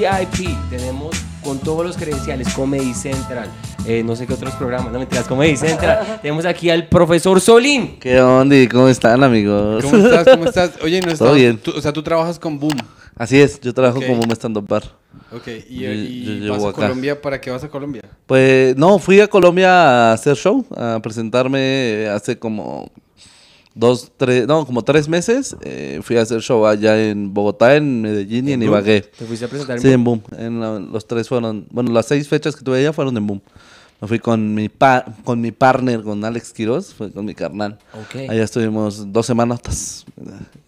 VIP. Tenemos con todos los credenciales, Comedy Central, eh, no sé qué otros programas, no mentiras, Comedy Central. Tenemos aquí al profesor Solín. ¿Qué onda? y ¿Cómo están, amigos? ¿Cómo estás? ¿Cómo estás? Oye, no estás, bien. tú- o sea, tú trabajas con Boom. Así es, yo trabajo Ok. como un stand-up bar. Ok, y, Yo- y yo llevo vas a acá. Colombia, ¿para qué vas a Colombia? Pues no, fui a Colombia a hacer show, a presentarme hace como dos, tres, no, como tres meses. eh, fui a hacer show allá en Bogotá, en Medellín y en? Ibagué. Te fuiste a presentar en Sí, Boom? en Boom. En la- los tres fueron, bueno, las seis fechas que tuve allá fueron en Boom. Me fui con mi, pa- con mi partner, con Alex Quiroz, fue con mi carnal. Ok. Allá estuvimos dos semanas,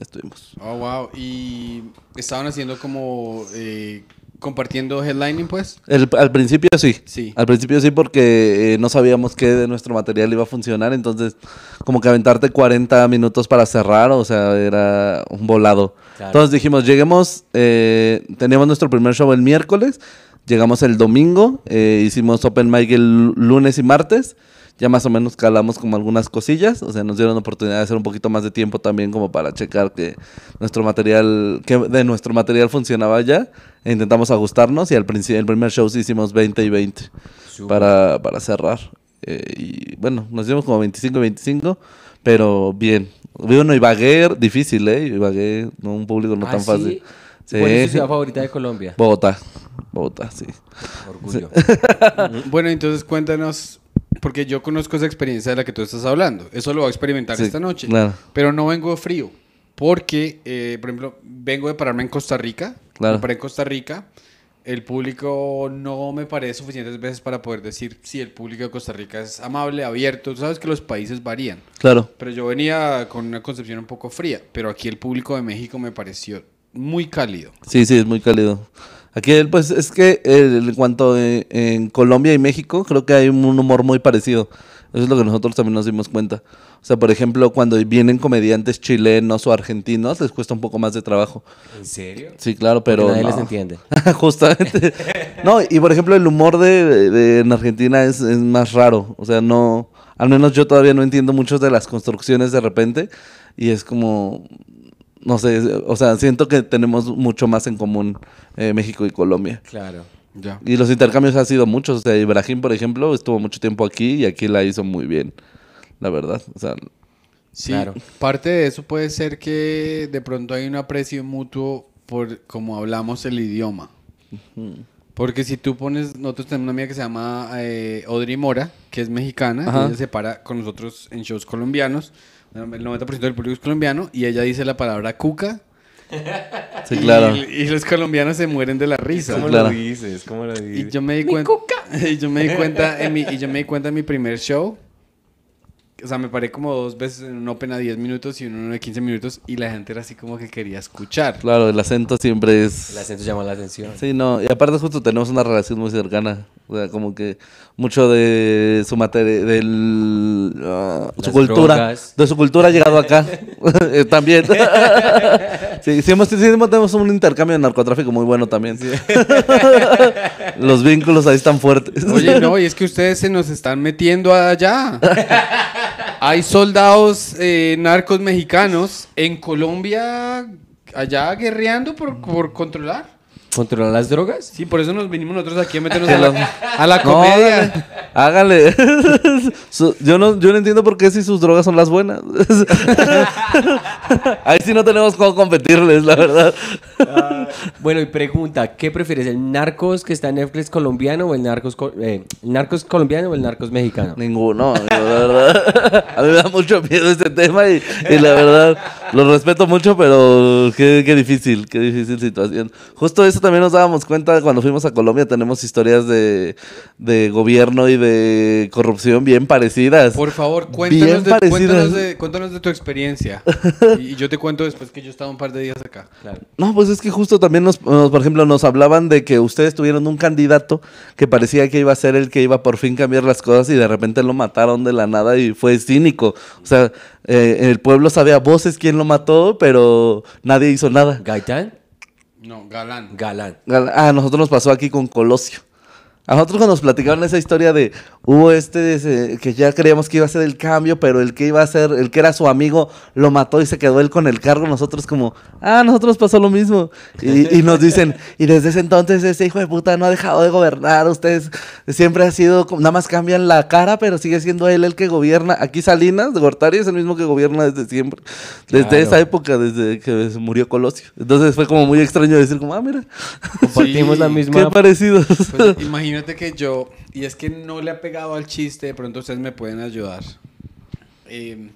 estuvimos. Oh, wow. Y estaban haciendo como eh, compartiendo headlining, pues. El- al principio sí. Sí. Al principio sí porque eh, no sabíamos qué de nuestro material iba a funcionar, entonces como que aventarte 40 minutos para cerrar, o sea, era un volado. Claro. Entonces dijimos, lleguemos, eh, teníamos nuestro primer show el miércoles, llegamos el domingo, eh, hicimos open mic el lunes y martes, ya más o menos calamos como algunas cosillas, o sea, nos dieron oportunidad de hacer un poquito más de tiempo también como para checar que nuestro material, que de nuestro material funcionaba ya, e intentamos ajustarnos y al principio, el primer show sí hicimos 20 y 20 Súper. para, para cerrar. Eh, y bueno, nos dimos como 25 y 25, pero bien. Vi uno Ibagué, difícil, ¿eh? Ibagué, no un público no Ah, tan ¿sí? fácil. ¿Cuál es tu Sí. ciudad favorita de Colombia? Bogotá, Bogotá, sí. Orgullo. Bueno, entonces cuéntanos, porque yo conozco esa experiencia de la que tú estás hablando. Eso lo voy a experimentar Sí, esta noche. claro. Pero no vengo frío. Porque, eh, por ejemplo, vengo de pararme en Costa Rica. Claro. Me paré en Costa Rica. El público no me parece suficientes veces para poder decir si el público de Costa Rica es amable, abierto. Tú sabes que los países varían. Claro. Pero yo venía con una concepción un poco fría. Pero aquí el público de México me pareció muy cálido. Sí, sí, es muy cálido. Aquí, el- pues, es que eh, en cuanto eh, en Colombia y México, creo que hay un humor muy parecido. Eso es lo que nosotros también nos dimos cuenta. O sea, por ejemplo, cuando vienen comediantes chilenos o argentinos, les cuesta un poco más de trabajo. ¿En serio? Sí, claro, pero. nadie no. les entiende. Justamente. No, y por ejemplo, el humor de, de- en Argentina es, es más raro. O sea, no. Al menos yo todavía no entiendo muchas de las construcciones de repente. Y es como. No sé, o sea, siento que tenemos mucho más en común eh, México y Colombia. Claro. Ya. Y los intercambios han sido muchos. O sea, Ibrahim, por ejemplo, estuvo mucho tiempo aquí y aquí la hizo muy bien. La verdad. O sea, Sí, Claro. parte de eso puede ser que de pronto hay un aprecio mutuo por cómo hablamos el idioma. Porque si tú pones, nosotros tenemos una amiga que se llama eh, Audrey Mora, que es mexicana, y ella se para con nosotros en shows colombianos, el 90% del público es colombiano, y ella dice la palabra cuca, sí, y, claro. y los colombianos se mueren de la risa. ¿Cómo claro. lo dices? ¿Cómo lo dices? Y yo me di cuenta. Y yo me di cuenta en mi, y yo me di cuenta en mi primer show. O sea, me paré como dos veces en un open a 10 minutos y en uno de 15 minutos y la gente era así como que quería escuchar. Claro, el acento siempre es. El acento llama la atención. Sí, no, y aparte justo tenemos una relación muy cercana, o sea, como que mucho de su materia, del ah, su cultura, drogas. de su cultura ha llegado acá, Eh, también. sí, sí, hemos, sí tenemos un intercambio de narcotráfico muy bueno también. Los vínculos ahí están fuertes. Oye, no, y es que ustedes se nos están metiendo allá. Hay soldados eh, narcos mexicanos en Colombia allá guerreando por, por controlar. ¿Controlar las drogas? Sí, por eso nos vinimos nosotros aquí a meternos a la, a la No, comedia. hágale. hágale. Su- yo, no, yo no entiendo por qué si sus drogas son las buenas. Ahí sí no tenemos cómo competirles, la verdad. Bueno, y pregunta, ¿qué prefieres? ¿El Narcos que está en Netflix colombiano o el Narcos, co- eh, el Narcos colombiano o el Narcos mexicano? Ninguno, amigo, la verdad. A mí me da mucho miedo este tema y, y la verdad lo respeto mucho, pero qué, qué difícil, qué difícil situación. Justo eso también nos dábamos cuenta cuando fuimos a Colombia, tenemos historias de, de gobierno y de corrupción bien parecidas. Por favor, Bien cuéntanos de, parecidas. cuéntanos, de, cuéntanos de tu experiencia. Y, y yo te cuento después que yo estaba un par de días acá. Claro. No, pues es que justo también nos, nos, por ejemplo, nos hablaban de que ustedes tuvieron un candidato que parecía que iba a ser el que iba por fin cambiar las cosas y de repente lo mataron de la nada y fue cínico. O sea, eh, el pueblo sabe a voces quién lo mató, pero nadie hizo nada. ¿Gaitán? No, galán. Galán. Gal- Ah, nosotros nos pasó aquí con Colosio. A nosotros cuando nos platicaron esa historia de hubo este ese, que ya creíamos que iba a ser el cambio, pero el que iba a ser, el que era su amigo, lo mató y se quedó él con el cargo. Nosotros como, ah, nosotros pasó lo mismo. Y, y nos dicen, y desde ese entonces ese hijo de puta no ha dejado de gobernar. Ustedes siempre ha sido, nada más cambian la cara, pero sigue siendo él el que gobierna. Aquí Salinas de Gortari es el mismo que gobierna desde siempre. Desde Claro. esa época, desde que murió Colosio. Entonces fue como muy extraño decir como, ah, mira, Compartimos Sí, la qué misma. parecido. Pues, imagínate que yo, y es que no le ha pegado al chiste, de pronto ustedes me pueden ayudar. Eh,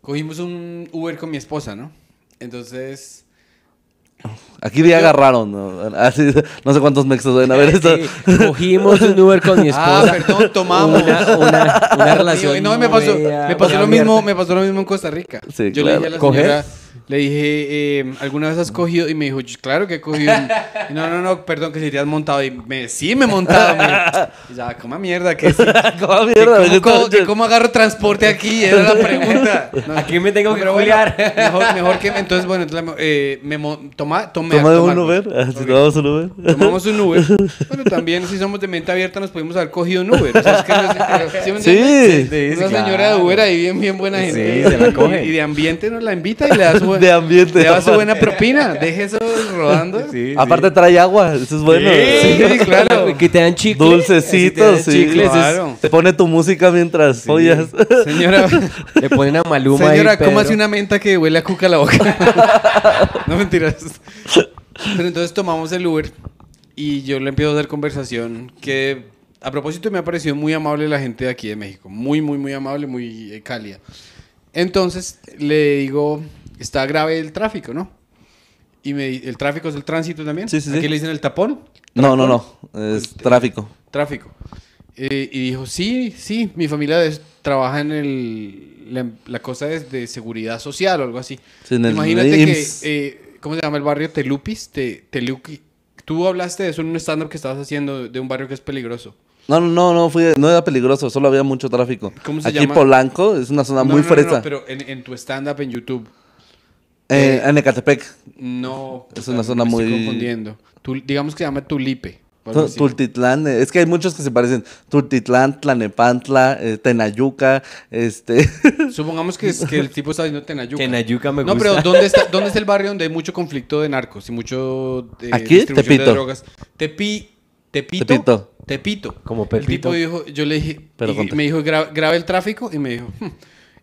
cogimos un Uber con mi esposa, ¿no? Entonces, Aquí día agarraron, ¿no? Así, no sé cuántos mexos deben haber esto. Sí, cogimos un Uber con mi ah, esposa. perdón, tomamos. Una, una, una relación. No, me pasó, me lo mismo, me pasó lo mismo en Costa Rica. Sí, yo claro. le dije a la ¿Coger? Le dije, eh, ¿alguna vez has cogido? Y me dijo, claro que he cogido. Y no, no, no, perdón, que si te has montado. Y me, sí me he montado. me- Y ya, coma mierda, que sí. ¿Cómo Que mierda? ¿Cómo, ¿Qué cómo- que cómo agarro transporte aquí? Era la pregunta. No, Aquí me tengo que pero bueno, mejor, mejor que... Entonces, bueno, entonces, eh, me mo- toma, tomé, ¿Toma tomar, un Uber? Ah, sí, tomamos un Uber. Tomamos un Uber. Bueno, también si somos de mente abierta nos pudimos haber cogido un Uber. O sea, es que no es- ¿sí Sí. Sí, Una sí, señora de Uber ahí bien, bien buena Sí, gente. se la coge. Y de ambiente nos la invita y le da su, buen- De ambiente. le da su buena propina. Deje eso rodando. Sí, Aparte trae agua, eso es bueno. Sí, claro. Que te dan chicles. Dulcecitos, sí. Chicles, es- Claro. Te pone tu música mientras follas. Señora, le ponen a Maluma señora, ahí, ¿cómo hace una menta que huele a cuca a la boca? no mentiras. Pero entonces tomamos el Uber y yo le empiezo a hacer conversación que a propósito me ha parecido muy amable la gente de aquí de México. Muy, muy, muy amable, muy eh, cálida. Entonces le digo, está grave el tráfico, ¿no? Y me el tráfico es el tránsito también. Sí, sí, sí. Aquí le dicen el tapón. No, no, no. Es tráfico. Tráfico. Eh, y dijo, sí, sí, mi familia trabaja en el, la, la cosa de, de seguridad social o algo así. Sí, en el Imagínate que, eh, ¿cómo se llama el barrio? Telupis, te. Tú hablaste de eso en un stand-up que estabas haciendo de un barrio que es peligroso. No, no, no, no, fui- no era peligroso, solo había mucho tráfico. ¿Cómo se Aquí llama? Polanco es una zona No, muy no, no, fresa. no, pero en, en tu stand-up en YouTube. Eh, en Ecatepec. No. Es una me zona estoy muy- confundiendo. Tu- digamos que se llama Tulipe. Tultitlán, eh, es que hay muchos que se parecen. Tultitlán, Tlanepantla, eh, Tenayuca, este... Supongamos que, es, que el tipo está diciendo Tenayuca. Tenayuca me No, gusta. pero ¿dónde está, ¿dónde está el barrio donde hay mucho conflicto de narcos y mucho eh, Aquí, distribución Tepito. de drogas? Tepi, Tepito. Tepito. Tepito. Como El Pepito. tipo dijo, yo le dije, Pero y me dijo, "Gra- grabe el tráfico y me dijo, "Hmm,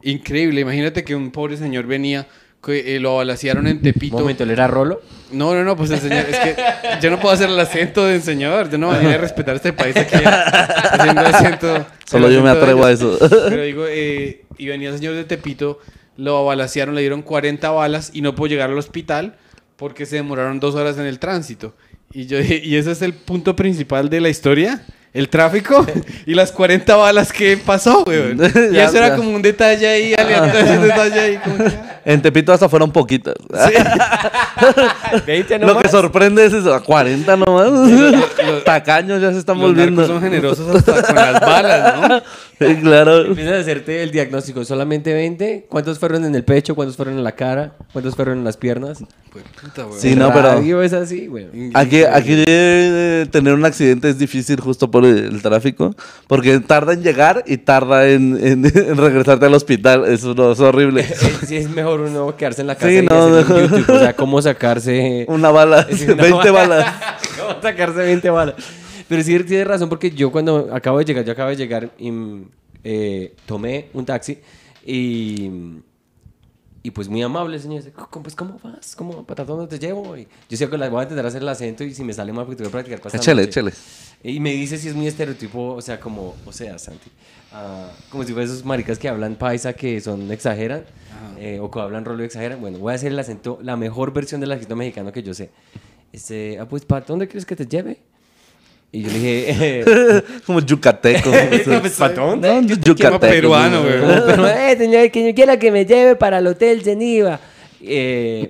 increíble, imagínate que un pobre señor venía, que eh, lo balacearon en Tepito. Un momento, ¿él era Rolo? No, no, no, pues el señor, es que yo no puedo hacer el acento del señor, yo no voy a respetar este país aquí haciendo acento. Solo yo me atrevo a eso. Pero digo, eh, y venía el señor de Tepito, lo balacearon, le dieron 40 balas y no pudo llegar al hospital porque se demoraron dos horas en el tránsito. Y yo dije, ¿y ese es el punto principal de la historia? ¿El tráfico? ¿Y las 40 balas que pasó, weón? Y Ya, eso era como un detalle ahí, aleatorio, un detalle ahí. Como que, ah. En Tepito hasta fueron poquitas. 20 Lo que sorprende es eso, a 40 nomás. Tacaños ya se están Los volviendo. son generosos hasta con las balas, ¿no? Sí, claro. Empiezas a hacerte el diagnóstico. ¿Solamente 20? ¿Cuántos fueron en el pecho? ¿Cuántos fueron en la cara? ¿Cuántos fueron en las piernas? Pues, puta, weón. Sí, no, pero- es así, güey. Aquí, aquí eh, tener un accidente es difícil justo por el, el tráfico, porque tarda en llegar y tarda en, en- en regresarte al hospital. Eso no, es horrible. Sí, es mejor uno quedarse en la casa Sí, y no, hacer un mejor. YouTube. O sea, cómo sacarse... Una bala, Sí, una 20 bala. balas. ¿Cómo sacarse 20 balas? Pero sí tienes razón porque yo cuando acabo de llegar, yo acabo de llegar y mm, eh, tomé un taxi y, y pues muy amable señor dice, "¿Cómo- pues ¿cómo vas? ¿Cómo, ¿Para dónde te llevo? Y yo sé que la voy a intentar hacer el acento y si me sale mal porque tengo que practicar pasando. Échale, échale. Y me dice si es muy estereotipo, o sea, como, o sea, Santi, ah, como si fueran esos maricas que hablan paisa que son, exageran, eh, o que hablan rolo y exageran. Bueno, voy a hacer el acento, la mejor versión del acento mexicano que yo sé. Este, ah, pues, ¿para dónde quieres que te lleve? Y yo le dije, eh, Como yucateco. no, pues, ¿para dónde? No, Llama yucateco. peruano, güey. Pero, eh, señor, que yo quiera que me lleve para el Hotel Geneva. Eh,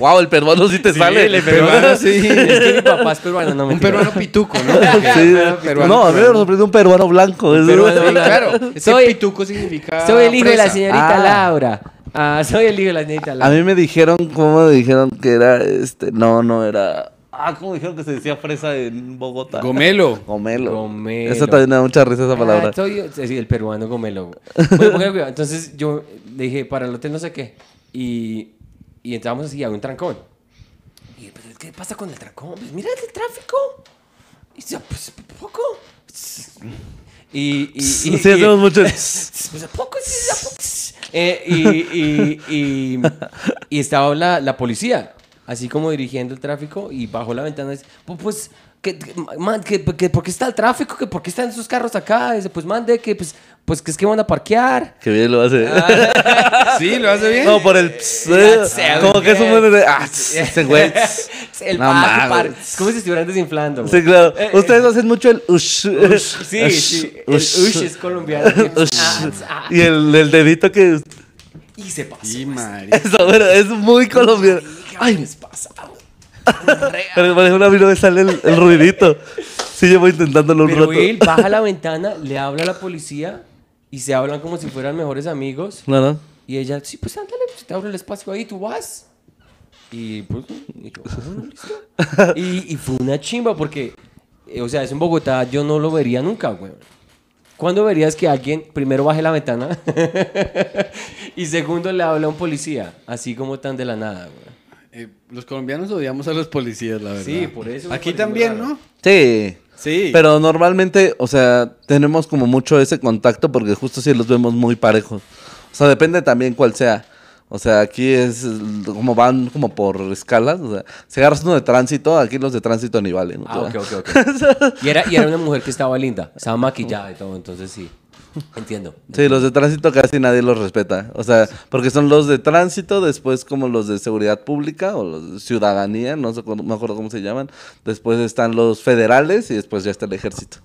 Wow, el peruano sí te sale. el peruano, sí. Es que mi papá es peruano, no me Un peruano pituco, ¿no? Sí. Peruano, no, a mí me sorprendió un peruano blanco. Peruano blanco. claro. Es Soy- que pituco significa Soy el hijo de la señorita Ah. Laura. Ah, soy el hijo de la señorita A Laura. mí me dijeron, ¿cómo me dijeron que era este? No, no era. Ah, ¿cómo dijeron que se decía fresa en Bogotá? Gomelo. Gomelo. Gomelo. Eso también me da mucha risa esa palabra. Ah, soy sí, el peruano gomelo. Bueno. Entonces yo le dije, para el hotel no sé qué. Y, y entramos así a un trancón. Y yo, "¿Pero ¿qué pasa con el trancón? Pues mira el tráfico. Y yo, pues poco. Y, y, y, Sí, hacemos mucho. pues a poco, sí, a poco. Eh, y, y, y, y estaba la, la policía, así como dirigiendo el tráfico, y bajó la ventana y dice, "Pu- pues, que, que- man, que, que- ¿por qué está el tráfico? que ¿Por qué están esos carros acá? dice, pues mande, que pues, pues que es que van a parquear. Qué bien lo hace. Sí, lo hace bien. No, por el ps, eh, Como que es un. Ah, ese güey. el No par- Es como si estuvieran desinflando. Sí, claro. Eh, Ustedes hacen mucho el ush. eh, Sí, sí. El ush es colombiano. Ush. Ah, ah, Y el, el dedito que. Y se pasó. Sí. María. Eso, bueno, es muy colombiano. Ay, les pasa. Pero por ejemplo, a mí no me sale el, el ruidito. Sí, llevo intentándolo un Pero rato. él baja la ventana, le habla a la policía y se hablan como si fueran mejores amigos. Claro. Y ella, sí, pues ándale, pues te abro el espacio ahí, tú vas. Y pues, y yo, "Bueno, listo". Y, y fue una chimba porque, eh, o sea, eso en Bogotá yo no lo vería nunca, güey. ¿Cuándo verías que alguien primero baje la ventana y segundo le habla a un policía? Así como tan de la nada, güey. Eh, los colombianos odiamos a los policías, la verdad. Sí, por eso Aquí también, raro. ¿no? Sí. Sí. Pero normalmente, o sea, tenemos como mucho ese contacto porque justo sí los vemos muy parejos. O sea, depende también cuál sea. O sea, aquí es como van como por escalas. O sea, si agarras uno de tránsito, aquí los de tránsito ni valen. ¿no? Ah, ok, ok, ok. Y era, y era una mujer que estaba linda, estaba maquillada y todo, entonces sí. Entiendo. Sí, los de tránsito casi nadie los respeta. O sea, porque son los de tránsito, después como los de seguridad pública o los de ciudadanía, no sé, me acuerdo cómo se llaman. Después están los federales y después ya está el ejército.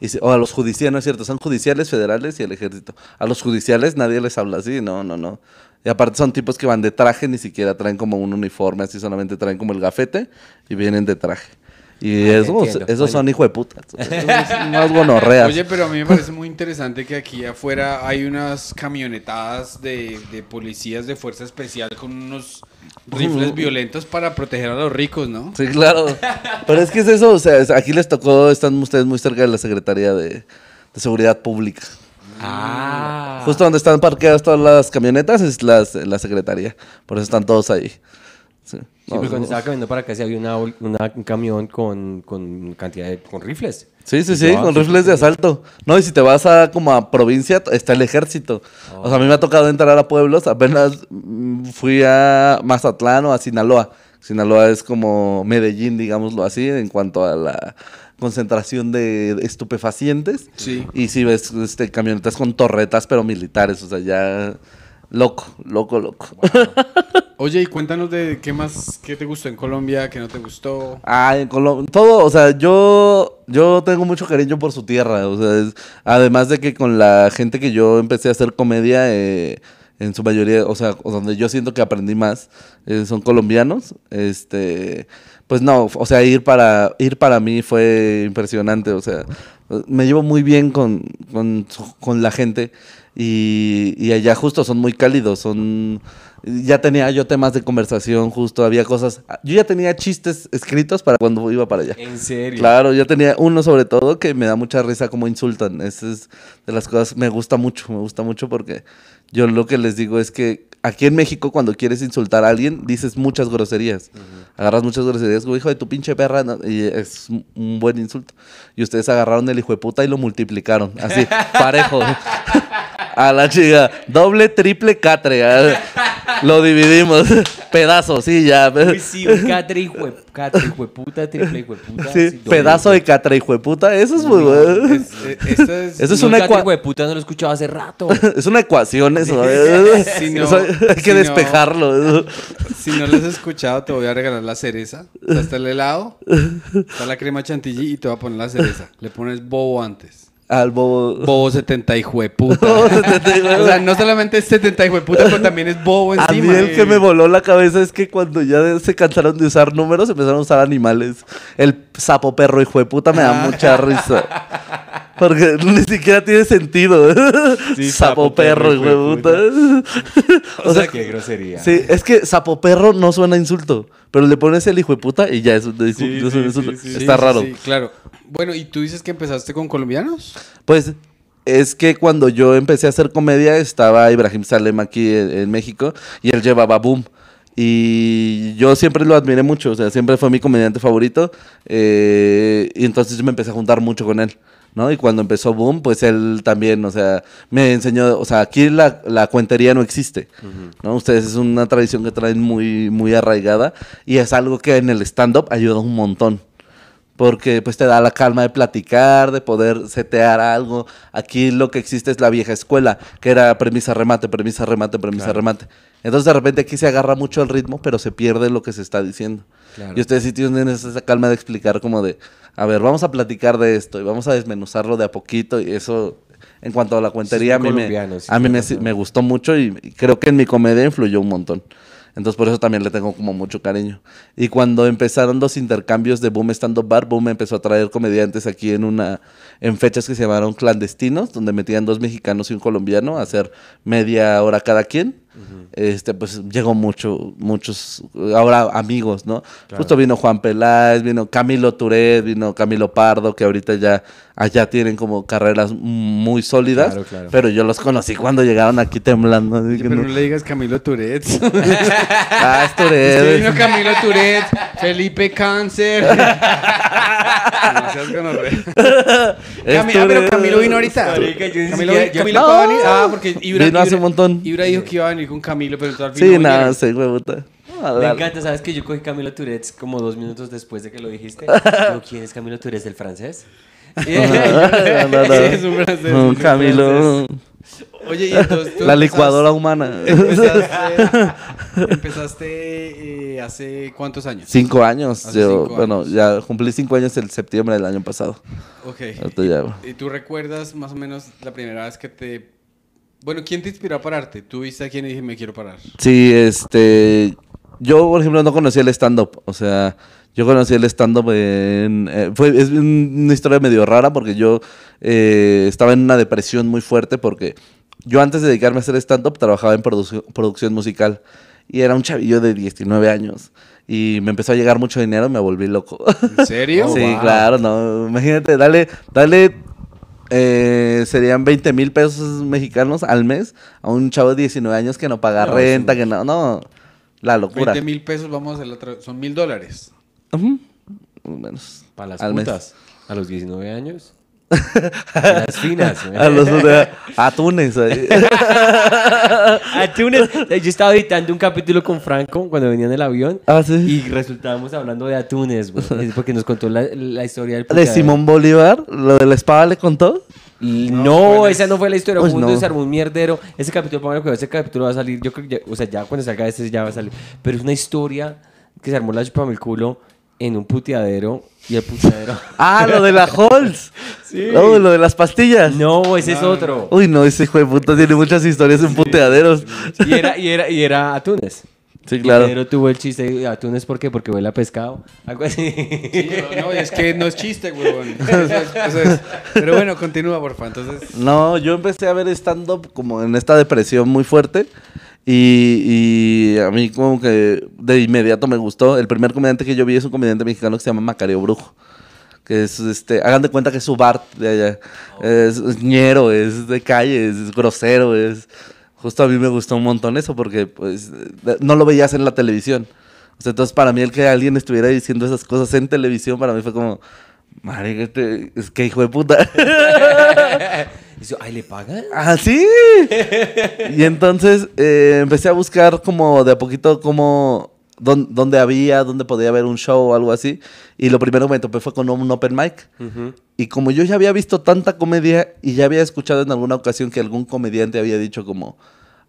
Y o a los judiciales, no es cierto, son judiciales, federales y el ejército. A los judiciales nadie les habla así, no, no, no. Y aparte son tipos que van de traje, ni siquiera traen como un uniforme, así solamente traen como el gafete y vienen de traje. Y Ah, esos, esos son hijo de putas. Más gonorreas. Oye, pero a mí me parece muy interesante que aquí afuera hay unas camionetadas de, de policías de fuerza especial con unos rifles violentos para proteger a los ricos, ¿no? Sí, claro. Pero es que es eso, o sea, aquí les tocó, están ustedes muy cerca de la Secretaría de, de Seguridad Pública. Ah. Justo donde están parqueadas todas las camionetas es las- la Secretaría. Por eso están todos ahí. Sí. Sí, No, porque cuando no. estaba caminando para acá sí había una, una- un camión con, con cantidad de con rifles. Sí, sí, sí, ah, con sí, rifles de asalto. No, y si te vas a como a provincia, está el ejército. O sea, a mí me ha tocado entrar a pueblos, apenas mm, fui a Mazatlán o a Sinaloa. Sinaloa es como Medellín, digámoslo así, en cuanto a la concentración de estupefacientes. Sí. Y si ves este, camionetas con torretas, pero militares, o sea, ya loco, loco, loco. Oye, y cuéntanos de qué más, qué te gustó en Colombia, qué no te gustó. Ah, en Colo- todo, o sea, yo, yo tengo mucho cariño por su tierra, o sea, es- además de que con la gente que yo empecé a hacer comedia, eh, en su mayoría, o sea, donde yo siento que aprendí más, eh, son colombianos, este, pues no, o sea, ir para, ir para mí fue impresionante, o sea, me llevo muy bien con, con, con la gente y, y allá justo son muy cálidos, son... Ya tenía yo temas de conversación, justo había cosas. Yo ya tenía chistes escritos para cuando iba para allá. En serio. Claro, yo tenía uno sobre todo que me da mucha risa como insultan. Esa es de las cosas me gusta mucho, me gusta mucho porque yo lo que les digo es que aquí en México cuando quieres insultar a alguien dices muchas groserías. Agarras muchas groserías, hijo de tu pinche perra, ¿no? y es un buen insulto. Y ustedes agarraron el hijo de puta y lo multiplicaron, así, parejo. A la chica, doble, triple, catre. Lo dividimos. Pedazo, sí, ya. Uy, sí, un catre hijo catre hijo de puta, triple hijo de puta. Sí, sí, doble. pedazo de catre, hijo de puta. Eso es muy bueno. Es- esta es- Eso es No, una catre ecua- hijo de puta no lo he escuchado hace rato. Es una ecuación eso. ¿eh? Si no- Eso hay que si no- despejarlo. Si no lo has escuchado, te voy a regalar la cereza. Está el helado, está la crema chantilly y te voy a poner la cereza. Le pones bobo antes. Al bobo. Bobo 70 hijo de puta. o sea, no solamente es 70 hijo de puta, pero también es bobo A encima. mí el que me voló la cabeza es que cuando ya se cansaron de usar números, empezaron a usar animales. El sapo perro hijo de puta me da Ah. mucha risa. Porque ni siquiera tiene sentido. Sí, sapo sapo perro, hijo de puta. O sea, qué grosería. Sí, es que sapo perro no suena a insulto. Pero le pones el hijo de puta y ya es, es- Sí, es un insulto. sí. Está raro. sí, claro. Bueno, ¿y tú dices que empezaste con colombianos? Pues es que cuando yo empecé a hacer comedia estaba Ibrahim Salem aquí en, en México y él llevaba Boom. Y yo siempre lo admiré mucho, o sea, siempre fue mi comediante favorito. eh, y entonces yo me empecé a juntar mucho con él, ¿no? Y cuando empezó Boom, pues él también, o sea, me enseñó, o sea, aquí la, la cuentería no existe, ¿no? Ustedes es una tradición que traen muy, muy arraigada y es algo que en el stand-up ayuda un montón porque pues te da la calma de platicar, de poder setear algo. Aquí lo que existe es la vieja escuela, que era premisa remate, premisa remate, premisa Claro. remate. Entonces de repente aquí se agarra mucho el ritmo, pero se pierde lo que se está diciendo. Claro. Y ustedes sí tienen esa calma de explicar como de, a ver, vamos a platicar de esto y vamos a desmenuzarlo de a poquito y eso en cuanto a la cuentería a mí, me, sí, a mí me, gustó mucho y creo que en mi comedia influyó un montón. Entonces por eso también le tengo como mucho cariño. Y cuando empezaron los intercambios de Boom Stand Up Bar, Boom empezó a traer comediantes aquí en una en fechas que se llamaron clandestinos, donde metían dos mexicanos y un colombiano a hacer media hora cada quien. Este pues llegó mucho muchos ahora amigos, ¿no? Justo vino Juan Peláez, vino Camilo Turet, vino Camilo Pardo, que ahorita ya allá tienen como carreras muy sólidas, Claro, claro. pero yo los conocí cuando llegaron aquí temblando. así que Pero no- no le digas Camilo Tourette. Ah, es Es que Tourette. vino Camilo Tourette, Felipe Cáncer. no seas gonorrea. Es Cami- ah, pero. Camilo vino ahorita. Camilo, yo- Camilo No. va a venir. Ah, porque Ibra, Vino hace Ibra- un montón. Ibra dijo que iba a venir con Camilo, pero entonces al fin Sí, no nada, sí, Me encanta, ¿sabes que yo cogí Camilo Tourette como dos minutos después de que lo dijiste? Digo, ¿quién es Camilo Tourette? ¿El francés? No, no, no. Sí, es un francés, No, Camilo. Oye, y entonces tú La licuadora humana. Empezaste, empezaste eh, hace cuántos años? Cinco años. Hace yo, cinco bueno, años. ya cumplí cinco años el septiembre del año pasado. Ok. Ya- ¿Y tú recuerdas más o menos la primera vez que te... Bueno, ¿quién te inspiró a pararte? ¿Tú viste a quién y dije, me quiero parar? Sí, este. Yo, por ejemplo, no conocía el stand-up. O sea, yo conocí el stand-up en. eh, fue, es una historia medio rara porque yo eh, estaba en una depresión muy fuerte porque yo antes de dedicarme a hacer stand-up trabajaba en produc- producción musical. Y era un chavillo de 19 años. Y me empezó a llegar mucho dinero y me volví loco. ¿En serio? Oh, sí, wow. claro, no. Imagínate, dale, dale. Eh, serían 20 mil pesos mexicanos al mes a un chavo de 19 años que no paga No, renta, sí. que no, no. La locura. 20 mil pesos, vamos a hacer la otra... Son mil dólares. Más o menos. Para las Al mes. putas. A los 19 años. Las finas. ¿eh? A los de atunes. Atunes. Yo estaba editando un capítulo con Franco cuando venía en el avión. Ah, sí. Y resultábamos hablando de atunes, güey. Es porque nos contó la, la historia del De. Simón Bolívar, lo de la espada le contó. Y No, No, esa no fue la historia. Un no. se armó un mierdero. Ese capítulo, póngale cuidado, ese capítulo va a salir. Yo creo que, ya- o sea, ya cuando salga este ya va a salir. Pero es una historia que se armó la chupa el culo en un puteadero. Y el puteadero. Ah, lo de la Halls. Sí. Oh, lo de las pastillas. no, ese es otro. Uy, no, ese hijo de puta tiene muchas historias en puteaderos. Y era, y era, y era Atunes. Sí, claro. Pedro tuvo el chiste de Atunes, ¿por qué? Porque huele a pescado. Algo así. Sí, no, no, es que no es chiste, huevón. Eso es- eso es. Pero bueno, continúa, porfa. Entonces, No, yo empecé a ver stand-up como en esta depresión muy fuerte. Y, y a mí como que de inmediato me gustó. El primer comediante que yo vi es un comediante mexicano que se llama Macario Brujo. Que es, este, hagan de cuenta que es su Bart de allá. Es, es ñero, es de calle, es grosero, es... Justo a mí me gustó un montón eso porque pues no lo veías en la televisión. O sea, entonces para mí el que alguien estuviera diciendo esas cosas en televisión para mí fue como... Marica, este, es que hijo de puta. Y dice, Ay, ¿le pagan? Ah, sí. y entonces eh, empecé a buscar como de a poquito como dón- dónde había, dónde podía haber un show o algo así. Y lo primero que me topé fue con un open mic. Y como yo ya había visto tanta comedia y ya había escuchado en alguna ocasión que algún comediante había dicho como,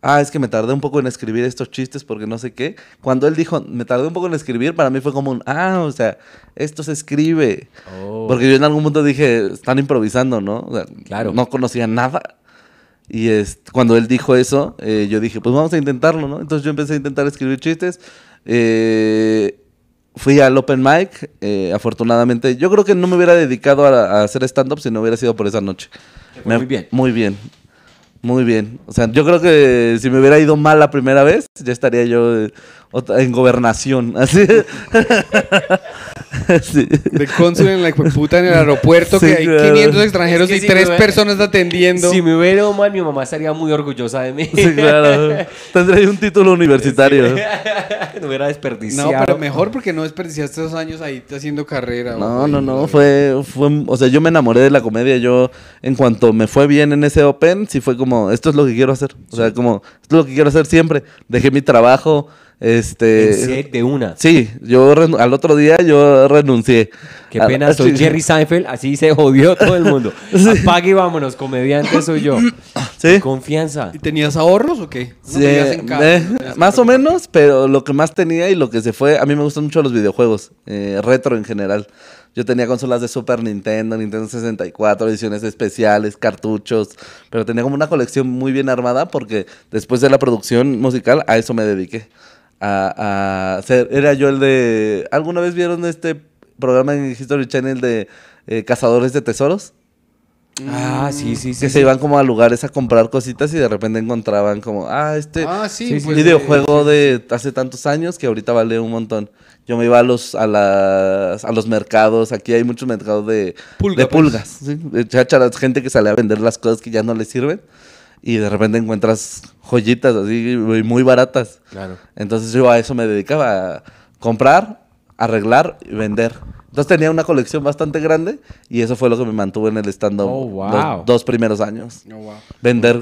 ah, es que me tardé un poco en escribir estos chistes porque no sé qué. Cuando él dijo, me tardé un poco en escribir, para mí fue como un, ah, o sea, esto se escribe. Oh. Porque yo en algún momento dije, están improvisando, ¿no? O sea, Claro. No conocía nada. Y es, cuando él dijo eso, eh, yo dije, pues vamos a intentarlo, ¿no? Entonces yo empecé a intentar escribir chistes. eh, fui al open mic, eh, afortunadamente. Yo creo que no me hubiera dedicado a, a hacer stand-up si no hubiera sido por esa noche. Fue muy bien. Muy bien. Muy bien. O sea, yo creo que si me hubiera ido mal la primera vez, ya estaría yo eh, en gobernación. Así. Sí. De cónsul en la puta en el aeropuerto Sí, que hay claro. 500 extranjeros Es que y si tres personas atendiendo. Si me hubiera ido mal, mi mamá estaría muy orgullosa de mí. Sí, claro. Tendría un título universitario. no hubiera desperdiciado. no, pero mejor porque no desperdiciaste esos años ahí haciendo carrera. No, no, no, fue, fue, o sea, yo me enamoré de la comedia, yo, en cuanto me fue bien en ese Open, sí fue como, esto es lo que quiero hacer, o sea, como, esto es lo que quiero hacer siempre, dejé mi trabajo, este... De una. Sí, yo al otro día yo renuncié. Qué A- pena, soy sí. Jerry Seinfeld, así se jodió todo el mundo. Apague y vámonos, comediante soy yo. Sí. Confianza. ¿Y tenías ahorros o qué? No Sí, vivías en casa, eh, no más o menos, pero lo que más tenía y lo que se fue, a mí me gustan mucho los videojuegos, eh, retro en general. Yo tenía consolas de Super Nintendo, Nintendo 64, ediciones especiales, cartuchos, pero tenía como una colección muy bien armada porque después de la producción musical a eso me dediqué. A, a ser, era yo el de... ¿Alguna vez vieron este programa en History Channel de eh, Cazadores de Tesoros? Ah, sí, sí, sí. que se iban como a lugares a comprar cositas y de repente encontraban como, ah, este Ah, sí, Sí, sí, pues, videojuego de hace tantos años que ahorita vale un montón. Yo me iba a los, a las, a los mercados, aquí hay muchos mercados de Pulga, de pues. pulgas, ¿sí? de chácharas, gente que sale a vender las cosas que ya no les sirven y de repente encuentras joyitas así muy baratas. Claro. Entonces yo a eso me dedicaba, a comprar, arreglar y vender. Entonces tenía una colección bastante grande y eso fue lo que me mantuvo en el stand-up Oh, wow. los dos primeros años. Oh, wow. Vender,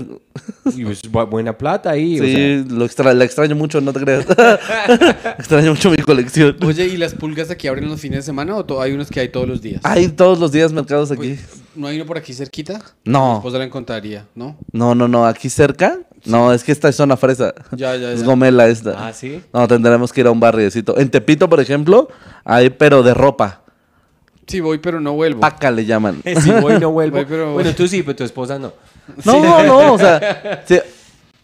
Y pues, bu- buena plata ahí. o sí, lo extra, la extraño mucho, no te creas. extraño mucho mi colección. Oye, ¿y las pulgas aquí abren los fines de semana o to- hay unos que hay todos los días? Hay todos los días mercados aquí. Pues, ¿No hay uno por aquí cerquita? No. Esposa la encontraría, ¿no? No, no, no, aquí cerca. No, es que esta es zona fresa. Ya, ya, Es gomela esta. Ah, sí. No, tendremos que ir a un barriecito. En Tepito, por ejemplo, hay pero de ropa. Sí, voy, pero no vuelvo. Paca le llaman. Si voy, no vuelvo. Voy, pero- Bueno, tú sí, pero tu esposa no. No, no, no, o sea, sí,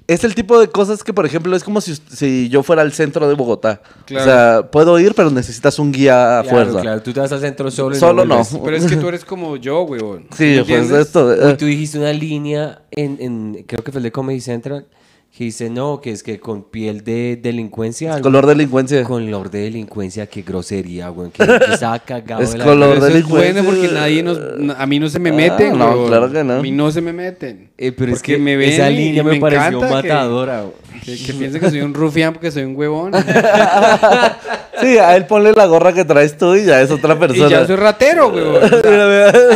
es el tipo de cosas que, por ejemplo, es como si, si yo fuera al centro de Bogotá. Claro. O sea, puedo ir, pero necesitas un guía a Claro, fuerza. Claro, tú te vas al centro solo y Solo no. Pero es que tú eres como yo, weón. Sí, ¿Me pues esto. Uy, eh, tú dijiste una línea en, en, creo que fue el de Comedy Central, que dice, no, que es que con piel de delincuencia. algo- color delincuencia. Con color de delincuencia, qué grosería, güey. Que yo estaba cagado Es de la color es delincuencia. bueno porque nadie nos... A mí no se me Ah, meten, no, claro que no. A mí no se me meten. Eh, pero es que me ven esa y- línea y me, me pareció que- matadora. güey. Que, que piensen que soy un rufián porque soy un huevón. Sí, a él ponle la gorra que traes tú y ya es otra y persona. ya soy ratero, weón. O sea,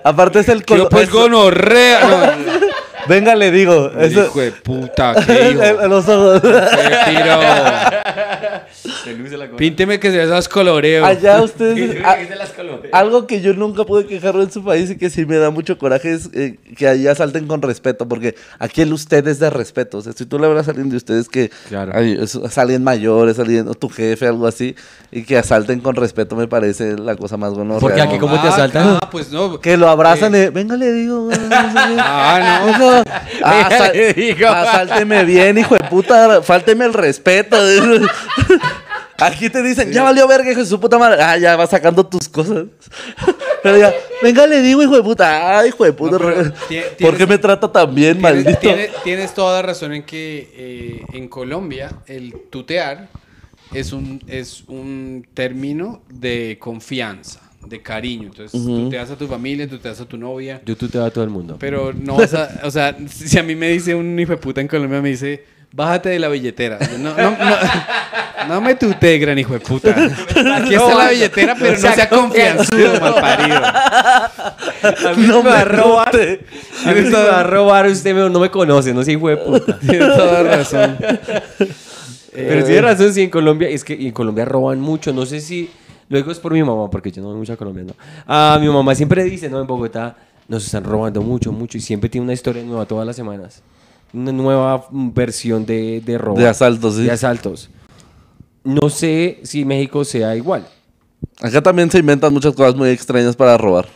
Aparte es el Yo color. pues es- gonorrea. No, Venga, le digo. eso- hijo de puta, qué hijo. los ojos. Qué piro. Se luce la cosa. Pínteme que se esas coloreo. Allá ustedes. a- Se las colores. algo que yo nunca pude quejarme en su país y que sí me da mucho coraje es eh, que allá salten con respeto, porque aquí el usted es de respeto. O sea, si tú le hablas a alguien de ustedes que Claro. ay, es, es alguien mayor, es alguien, o tu jefe, algo así, y que asalten con respeto me parece la cosa más buena. Porque aquí ¿cómo te asaltan? Ah, pues no. Que lo abrazan y, venga, le digo. no sé qué". Ah, no. Ah, Venga, asal- asálteme bien, hijo de puta, fálteme el respeto. Aquí te dicen, ya valió verga, hijo de su puta madre. Ah, ya vas sacando tus cosas. Pero ya, venga, le digo, hijo de puta. Ay, hijo de puta. No, ¿Por qué tienes- me trata tan bien, Tienes, maldito? tienes- tienes toda la razón en que eh, en Colombia el tutear es un, es un término de confianza, de cariño. Entonces, tuteas a tu familia, tuteas a tu novia. Yo tú te va a todo el mundo. Pero no vas a, o sea, si a mí me dice un hijo de puta en Colombia, me dice, bájate de la billetera. No, no, no, no me tutee, gran hijo de puta. Aquí está la billetera, pero no sea confianzudo, malparido. A mí No me va a robar. A mí me va a robar. Usted me- no me conoce, no soy hijo de puta. Tienes toda razón. Pero tiene razón, sí, en Colombia, es que en Colombia roban mucho, no sé si, luego es por mi mamá, porque yo no voy mucho a Colombia, ¿no? Ah, mi mamá siempre dice, ¿no? En Bogotá nos están robando mucho, mucho, y siempre tiene una historia nueva todas las semanas. Una nueva versión de, de robo. De asaltos, sí. De asaltos. No sé si México sea igual. Acá también se inventan muchas cosas muy extrañas para robar.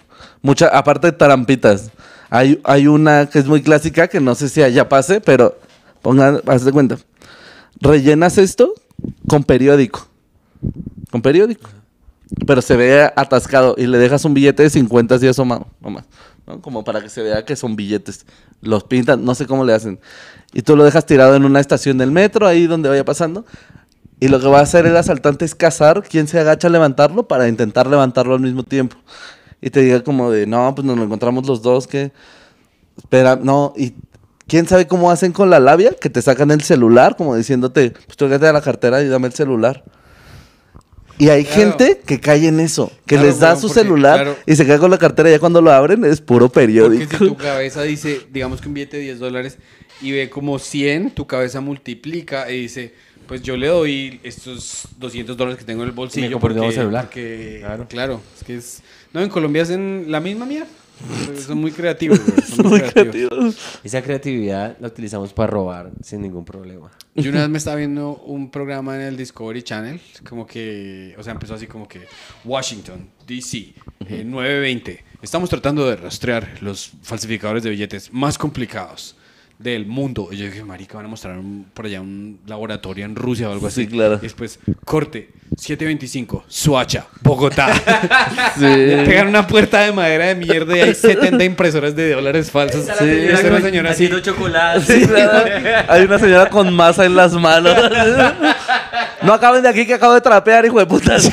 Mucha, aparte de tarampitas. Hay, hay una que es muy clásica, que no sé si allá pase, pero pongan, haz de cuenta. Rellenas esto con periódico. con periódico. Pero se ve atascado y le dejas un billete de 50 así asomado, nomás. ¿no? Como para que se vea que son billetes. Los pintan, no sé cómo le hacen. Y tú lo dejas tirado en una estación del metro, ahí donde vaya pasando. Y lo que va a hacer el asaltante es cazar quién se agacha a levantarlo para intentar levantarlo al mismo tiempo. Y te diga como de, no, pues nos lo encontramos los dos, que... Espera, no, y quién sabe cómo hacen con la labia, que te sacan el celular, como diciéndote, pues tú a la cartera y dame el celular. Y hay Claro. gente que cae en eso, que Claro, les da su porque, celular claro. y se queda con la cartera y ya cuando lo abren es puro Porque periódico. si tu cabeza dice, digamos que un billete de 10 dólares y ve como 100, tu cabeza multiplica y dice, pues yo le doy estos 200 dólares que tengo en el bolsillo. Me un nuevo porque- celular. porque- Claro. claro. es que es... No, en Colombia hacen la misma mierda. Son muy creativos. güey, Son Muy creativos. creativo. Esa creatividad la utilizamos para robar sin ningún problema. Yo una vez me estaba viendo un programa en el Discovery Channel, como que, o sea, empezó así como que Washington, D.C., eh, 920. Estamos tratando de rastrear los falsificadores de billetes más complicados del mundo. Y yo dije, marica, van a mostrar un- por allá un laboratorio en Rusia o algo así. Sí, claro. Y después, corte, 725, Suacha, Bogotá. Sí. Pegan una puerta de madera de mierda y hay 70 impresoras de dólares falsos. Sí, la señora así. haciendo chocolate. Sí, claro. Hay una señora con masa en las manos. No acaben de aquí que acabo de trapear, hijo de puta. Sí.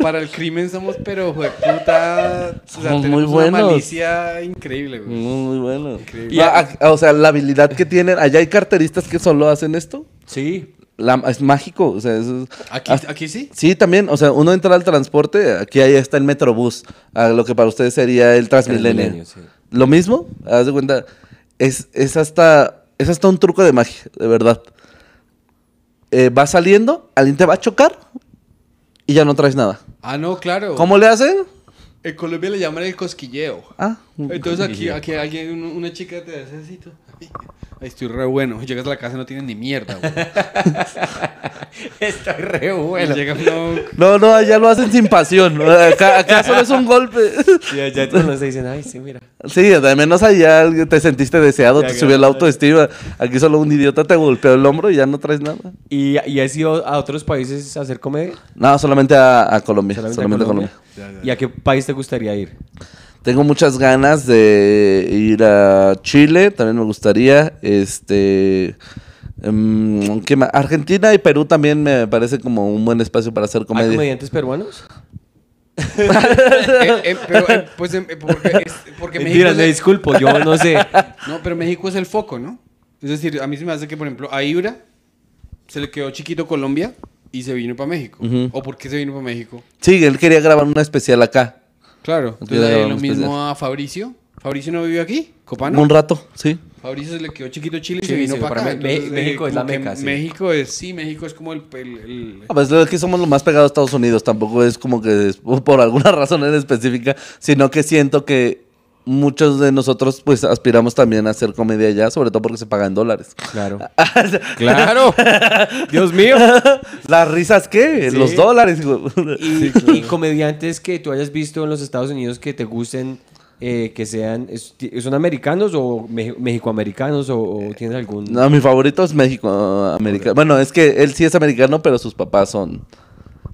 Para el crimen somos, pero, güey, puta. O sea, muy una buenos. malicia increíble, güey. Muy bueno. Increíble. O sea, la habilidad que tienen. Allá hay carteristas que solo hacen esto. Sí. La- es mágico. O sea, eso es- Aquí, aquí sí. Sí, también, o sea, uno entra al transporte, aquí ahí está el Metrobús, a lo que para ustedes sería el Transmilenio. Transmilenio, sí. Lo mismo, haz de cuenta, es, es hasta es hasta un truco de magia, de verdad. Eh, va saliendo, alguien te va a chocar y ya no traes nada. Ah, no, claro. ¿Cómo le hacen? En Colombia le llaman el cosquilleo. Ah, Entonces aquí, aquí alguien, un- una chica te hace así, Ay, estoy re bueno. Llegas a la casa y no tienes ni mierda, güey. Estoy re bueno. Llega uno- no, no, allá lo hacen sin pasión. Acá, acá solo es un golpe. Y allá todos nos dicen, ay, sí, mira. Sí, de menos allá te sentiste deseado, Ya, te subió la autoestima. Aquí solo un idiota te golpeó el hombro y ya no traes nada. ¿Y, y has ido a otros países a hacer comedia? No, solamente a, a Colombia. ¿Solamente, Solamente, a a Colombia. Colombia? ¿Y a qué país te gustaría ir? Tengo muchas ganas de ir a Chile, también me gustaría. Este. em, ¿qué más? Argentina y Perú también me parece como un buen espacio para hacer ¿Hay comedia. comediantes peruanos? Eh, eh, pero, eh, pues, em, eh, porque, es- porque México. Es me el- disculpo, yo no sé. No, pero México es el foco, ¿no? Es decir, a mí se me hace que, por ejemplo, a Ibra se le quedó chiquito Colombia y se vino para México. ¿O por qué se vino para México? Sí, él quería grabar una especial acá. Claro. Entonces, vamos lo mismo especial. a Fabricio. ¿Fabricio no vivió aquí? ¿Copano? Un rato, sí. Fabricio se le quedó chiquito Chile y Sí, se vino sí, para acá. Entonces, México es la meca, sí. México es, sí, México es como el... el- el- Ah, Pues es que somos lo más pegados a Estados Unidos. Tampoco es como que es por alguna razón en específica, sino que siento que muchos de nosotros pues aspiramos también a hacer comedia allá, sobre todo porque se paga en dólares. Claro. ¡Claro! ¡Dios mío! ¿Las risas qué? Sí. Los dólares. Y, y comediantes que tú hayas visto en los Estados Unidos que te gusten, eh, que sean, ¿son americanos o me- mexicoamericanos o, o tienes algún...? No, mi favorito es México, americano. Bueno, es que él sí es americano, pero sus papás son,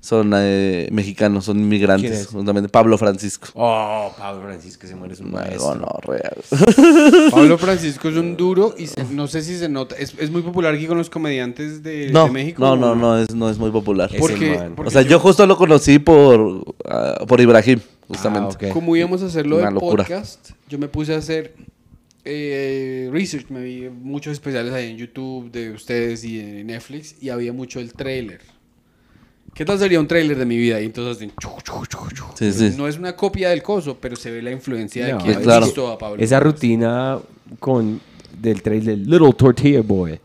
son eh, mexicanos, son inmigrantes. Justamente Pablo Francisco. Oh, Pablo Francisco, se muere es un maestro. No, no, real. Pablo Francisco es un duro y se- no sé si se nota. Es, es muy popular aquí con los comediantes de, No, de México. no, ¿o no, no es, no es muy popular. Porque, porque O sea, yo justo lo conocí por, ah, por Ibrahim, justamente. Ah. Como íbamos a hacerlo locura. podcast, yo me puse a hacer eh, research, me vi muchos especiales ahí en YouTube de ustedes y en Netflix y había mucho el trailer. ¿Qué tal sería un trailer de mi vida? Y entonces hacen chu, chu, chu, chu. Sí, sí. no es una copia del coso, pero se ve la influencia de No, quien Sí, claro. visto a Pablo. Esa rutina con del trailer Little Tortilla Boy.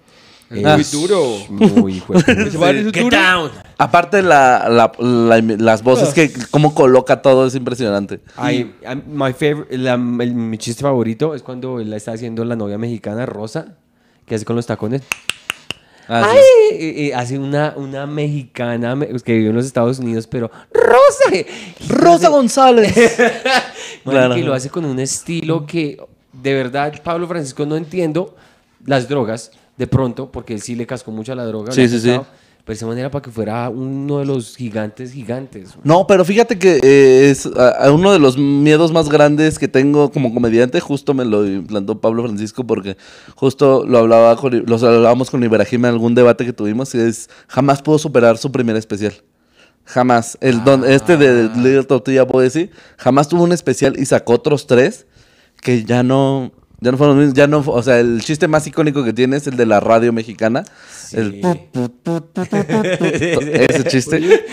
Es muy duro. Muy de. Aparte, la, la- la- las voces que, cómo coloca todo es impresionante. I'm- my favorite, la- el- mi chiste favorito es cuando él la está haciendo la novia mexicana, Rosa, que hace con los tacones. Ah. Ay, y- y hace una, una mexicana me- que vive en los Estados Unidos, pero Rosa. Rosa González. Claro. Y lo hace con un estilo que, de verdad, Pablo Francisco, no entiendo las drogas, de pronto, porque él sí le cascó mucho a la droga. Sí, le ha sí, sí. Pero ese man era para que fuera uno de los gigantes gigantes. man. No, pero fíjate que eh, es a- a uno de los miedos más grandes que tengo como comediante, justo me lo implantó Pablo Francisco porque justo lo hablaba con, los hablábamos con Ibrahim en algún debate que tuvimos y es jamás pudo superar su primer especial. Jamás. El don, este de Little Tortilla Boy, sí, jamás tuvo un especial y sacó otros tres que ya no ya no fueron los mismos, ya no, o sea, el chiste más icónico que tiene es el de la radio mexicana, el ese chiste.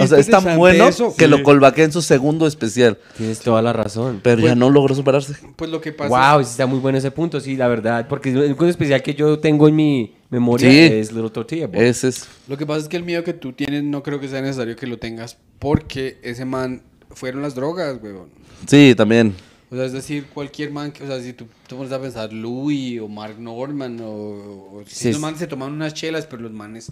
O sea, es tan bueno eso. que lo colbaqué en su segundo especial. Tienes toda la razón. Pero ya no logró superarse. Pues lo que pasa Wow, está muy bueno ese punto, sí, la verdad. Porque el único especial que yo tengo en mi memoria Sí. es Little Tortilla Boy. Ese es. Lo que pasa es que el miedo que tú tienes no creo que sea necesario que lo tengas porque ese man fueron las drogas, weón. Sí, también. O sea, es decir, cualquier man, que, o sea, si tú te pones a pensar Louis o Mark Norman o, o si Sí, los es- manes se toman unas chelas, pero los manes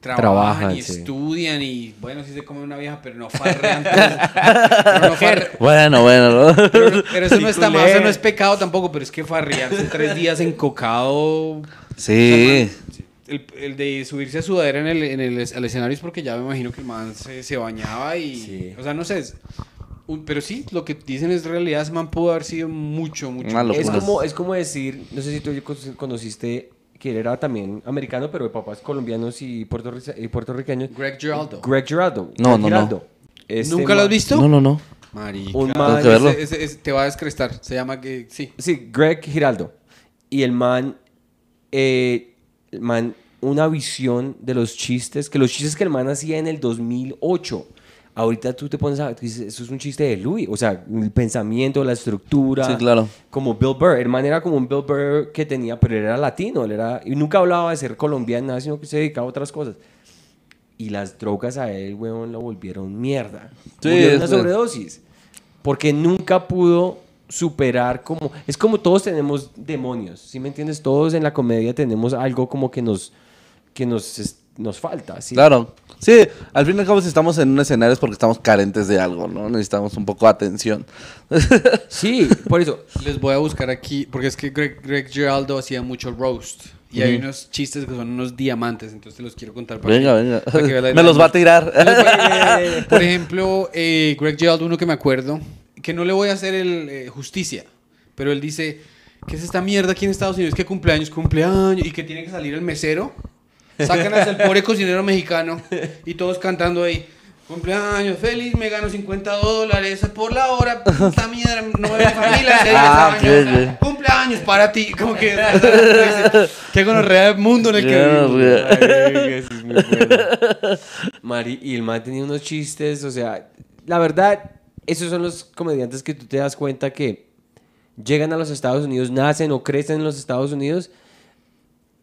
trabajan, Trabajan, y sí. estudian y bueno, sí se comen una vieja, pero no farrean. pero, no farre- Bueno, bueno, ¿no? pero- pero eso no está mal, eso no es pecado tampoco, pero es que farrearse tres días encocado Sí. el, el de subirse a sudadera en el, en el al escenario es porque ya me imagino que el man se, se bañaba y... Sí. O sea, no sé. es- pero sí, lo que dicen es realidad. Ese man pudo haber sido mucho, mucho. Una. Es como, es como decir, no sé si tú conociste que él era también americano, pero de papás colombianos y, puertorrice- y puertorriqueños. Greg Giraldo. Greg Giraldo. No, Greg no, no. Este ¿Nunca lo has visto? No, no, no. Marica. Un man- ese te va a descrestar. Se llama que... Sí. Sí, Greg Giraldo. Y el man, eh, el man, una visión de los chistes, que los chistes que el man hacía en el 2008. Ahorita tú te pones a eso es un chiste de Louis, o sea, el pensamiento, la estructura. Sí, claro. Como Bill Burr, el man era como un Bill Burr que tenía, pero él era latino, él era, y nunca hablaba de ser colombiano, sino que se dedicaba a otras cosas. Y las drogas a él, weón, lo volvieron mierda. Sí, Murió una sobredosis. Porque nunca pudo superar como... Es como todos tenemos demonios, ¿sí me entiendes? Todos en la comedia tenemos algo como que nos, que nos, nos falta, ¿sí? Claro. Sí, al fin y al cabo, si estamos en un escenario es porque estamos carentes de algo, ¿no? Necesitamos un poco de atención. Sí, por eso. Les voy a buscar aquí, porque es que Greg, Greg Giraldo hacía mucho roast. Y hay unos chistes que son unos diamantes, entonces te los quiero contar. para Venga, que- venga. para que Me los va a tirar. Por ejemplo, eh, Greg Giraldo, uno que me acuerdo, que no le voy a hacer el, eh, justicia, pero él dice, ¿qué es esta mierda aquí en Estados Unidos? ¿Qué cumpleaños? Cumpleaños. Y que tiene que salir el mesero. Sacan hasta el pobre cocinero mexicano y todos cantando ahí. Cumpleaños, feliz, me gano 50 dólares por la hora. Puta mierda, no veo familia. hace 10 Ah. Cumpleaños para ti. Como que. Qué gonorrea del mundo en el que vivimos. es muy bueno. Mari, y el man tenía unos chistes, o sea, la verdad, esos son los comediantes que tú te das cuenta que llegan a los Estados Unidos, nacen o crecen en los Estados Unidos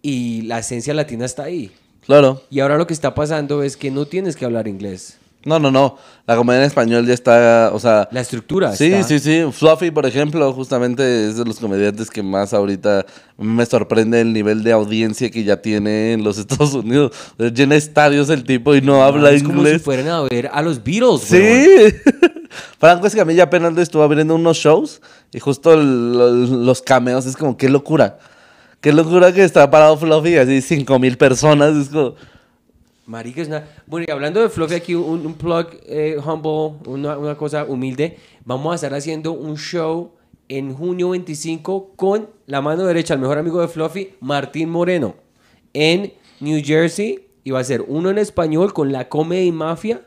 y la esencia latina está ahí. Claro. Y ahora lo que está pasando es que no tienes que hablar inglés. No, no, no. La comedia en español ya está, o sea... La estructura Sí, está. sí, sí. Fluffy, por ejemplo, justamente es de los comediantes que más ahorita me sorprende el nivel de audiencia que ya tiene en los Estados Unidos. Llena estadios el tipo y no habla es como si inglés. fueran a ver a los Beatles. Sí. Franco Escamilla apenas estuvo abriendo unos shows y justo el- los cameos es como, qué locura. Qué locura que está parado Fluffy, así cinco mil personas. Es como, Marica, es una... Bueno, y hablando de Fluffy, aquí un, un plug eh, humble, una, una cosa humilde. Vamos a estar haciendo un show en junio 25 con la mano derecha, el mejor amigo de Fluffy, Martín Moreno, en New Jersey. Y va a ser uno en español con la Comedy Mafia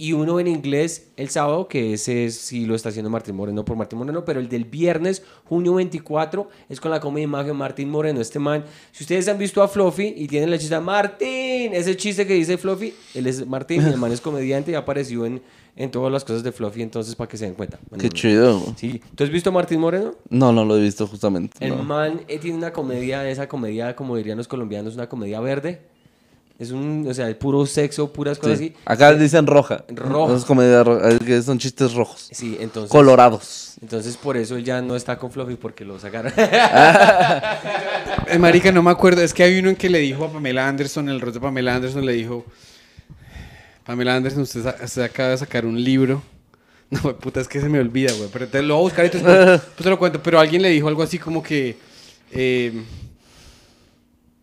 y uno en inglés el sábado, que ese sí lo está haciendo Martín Moreno por Martín Moreno, pero el del viernes, junio 24, es con la Comedy Mafia Martín Moreno. Este man, si ustedes han visto a Fluffy y tienen la chiste Martín, ese chiste que dice Fluffy, él es Martín, el man es comediante y apareció en, en todas las cosas de Fluffy, entonces para que se den cuenta. qué chido. Sí. ¿Tú has visto a Martín Moreno? No, no lo he visto justamente. El no. man eh, tiene una comedia, esa comedia, como dirían los colombianos, una comedia verde. Es un, o sea, el puro sexo, puras cosas Sí. así. Acá dicen roja. Roja. Es comedia roja, es que son chistes rojos. Sí, entonces. Colorados. Entonces por eso él ya no está con Fluffy porque lo sacaron. Eh, marica, no me acuerdo. Es que hay uno en que le dijo a Pamela Anderson, el rostro de Pamela Anderson le dijo... Pamela Anderson, usted, usted acaba de sacar un libro. No, puta, es que se me olvida, güey. Pero te lo voy a buscar y te, pues, te lo cuento. Pero alguien le dijo algo así como que... eh,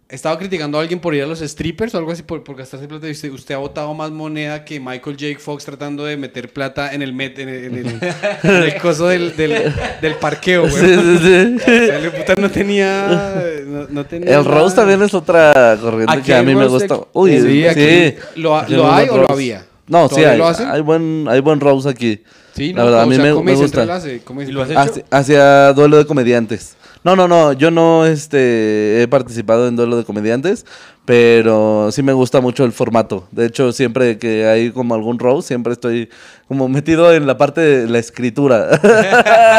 estaba criticando a alguien por ir a los strippers o algo así por, por gastarse plata. Y usted, usted ha botado más moneda que Michael J. Fox tratando de meter plata en el met, en el, en el, en el coso del, del, del parqueo, güey. Sí, sí, sí. O sea, el puta no tenía. No, no tenía El Rose también es otra corriente Aquí que a mí me gusta. aquí. Uy, Sí, sí. aquí ¿lo- Aquí lo hay o lo había? No, sí ¿Todavía hay. lo hacen? Hay buen, hay buen Rose aquí. Sí, La no, verdad, a o mí sea, me, ¿cómo me dice gusta. dice ¿Y lo has hecho? Hacia, hacia duelo de comediantes. No, no, no, yo no este, he participado en duelo de comediantes, pero sí me gusta mucho el formato. De hecho, siempre que hay como algún roast, siempre estoy como metido en la parte de la escritura.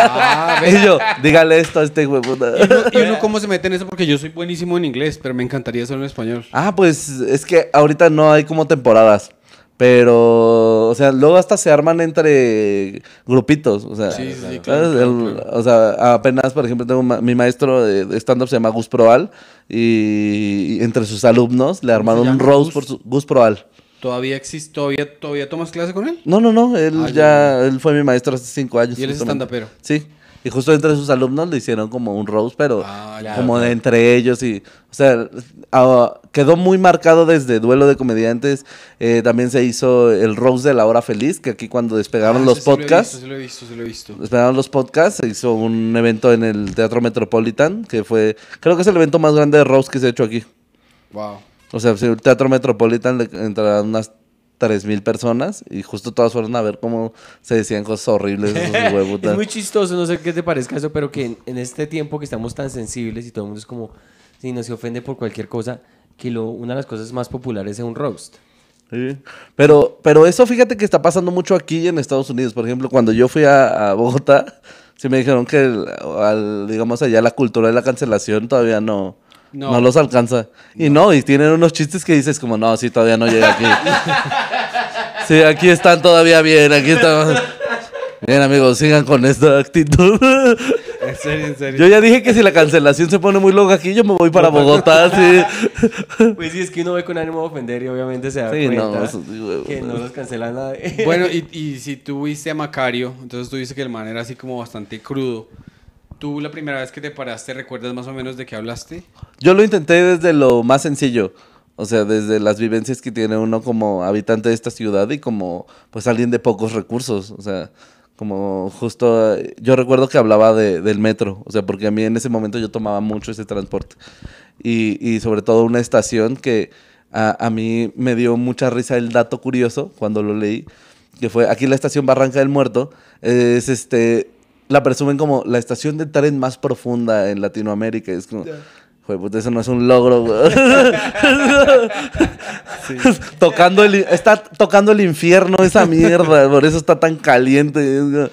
Ah, ve. y yo, dígale esto a este huevuda. ¿Y uno, y uno cómo se mete en eso? Porque yo soy buenísimo en inglés, pero me encantaría hacerlo en español. Ah, pues es que ahorita no hay como temporadas. Pero, o sea, luego hasta se arman entre grupitos. O sea, Sí, sí, claro, claro, El- claro. o sea, apenas, por ejemplo, tengo ma- mi maestro de stand-up se llama Gus Proal. Y, y entre sus alumnos le armaron un Gus? por su, Gus Proal. ¿Todavía existe? ¿Todavía, ¿Todavía tomas clase con él? No, no, no. Él Ah, ya, él fue mi maestro hace cinco años. Y él es stand-upero. Sí. Y justo entre sus alumnos le hicieron como un roast, pero Ah, ya, como de entre ellos y, o sea, ah, quedó muy marcado desde Duelo de Comediantes. Eh, también se hizo el roast de la hora feliz, que aquí cuando despegaron Ah, los ese sí lo he podcasts, visto, Sí lo he visto, sí lo he visto. despegaron los podcasts, se hizo un evento en el Teatro Metropolitan, que fue, creo que es el evento más grande de roast que se ha hecho aquí. Wow. O sea, sí, el Teatro Metropolitan le entraron unas 3.000 personas y justo todas fueron a ver cómo se decían cosas horribles. esos. Es muy chistoso, no sé qué te parezca eso, pero que en, en este tiempo que estamos tan sensibles y todo el mundo es como, si no se ofende por cualquier cosa, que lo, una de las cosas más populares es un roast. Sí. Pero, pero eso fíjate que está pasando mucho aquí en Estados Unidos. Por ejemplo, cuando yo fui a, a Bogotá, sí me dijeron que, el- al- digamos, allá la cultura de la cancelación todavía no, no. No. los alcanza. Y no, y tienen unos chistes que dices como, no, sí, todavía no llega aquí. sí, aquí están todavía bien, aquí están... Bien, amigos, sigan con esta actitud. En serio, en serio. yo ya dije que si la cancelación se pone muy loca aquí, yo me voy para Bogotá, sí. Pues sí, es que uno ve con ánimo de ofender y obviamente se da Sí, no, cuenta eso sí, que no los cancela nadie. Bueno, y, y si tú viste a Macario, entonces tú dices que el man era así como bastante crudo. ¿Tú la primera vez que te paraste recuerdas más o menos de qué hablaste? Yo lo intenté desde lo más sencillo. O sea, desde las vivencias que tiene uno como habitante de esta ciudad y como pues alguien de pocos recursos. O sea, como justo yo recuerdo que hablaba de, del metro. O sea, porque a mí en ese momento yo tomaba mucho ese transporte. Y, y sobre todo una estación que a, a mí me dio mucha risa el dato curioso cuando lo leí. Que fue aquí la estación Barranca del Muerto. Es este. La presumen como la estación de tren más profunda en Latinoamérica. Es como. Joder, eso no es un logro, güey. tocando el, está tocando el infierno esa mierda, por eso está tan caliente.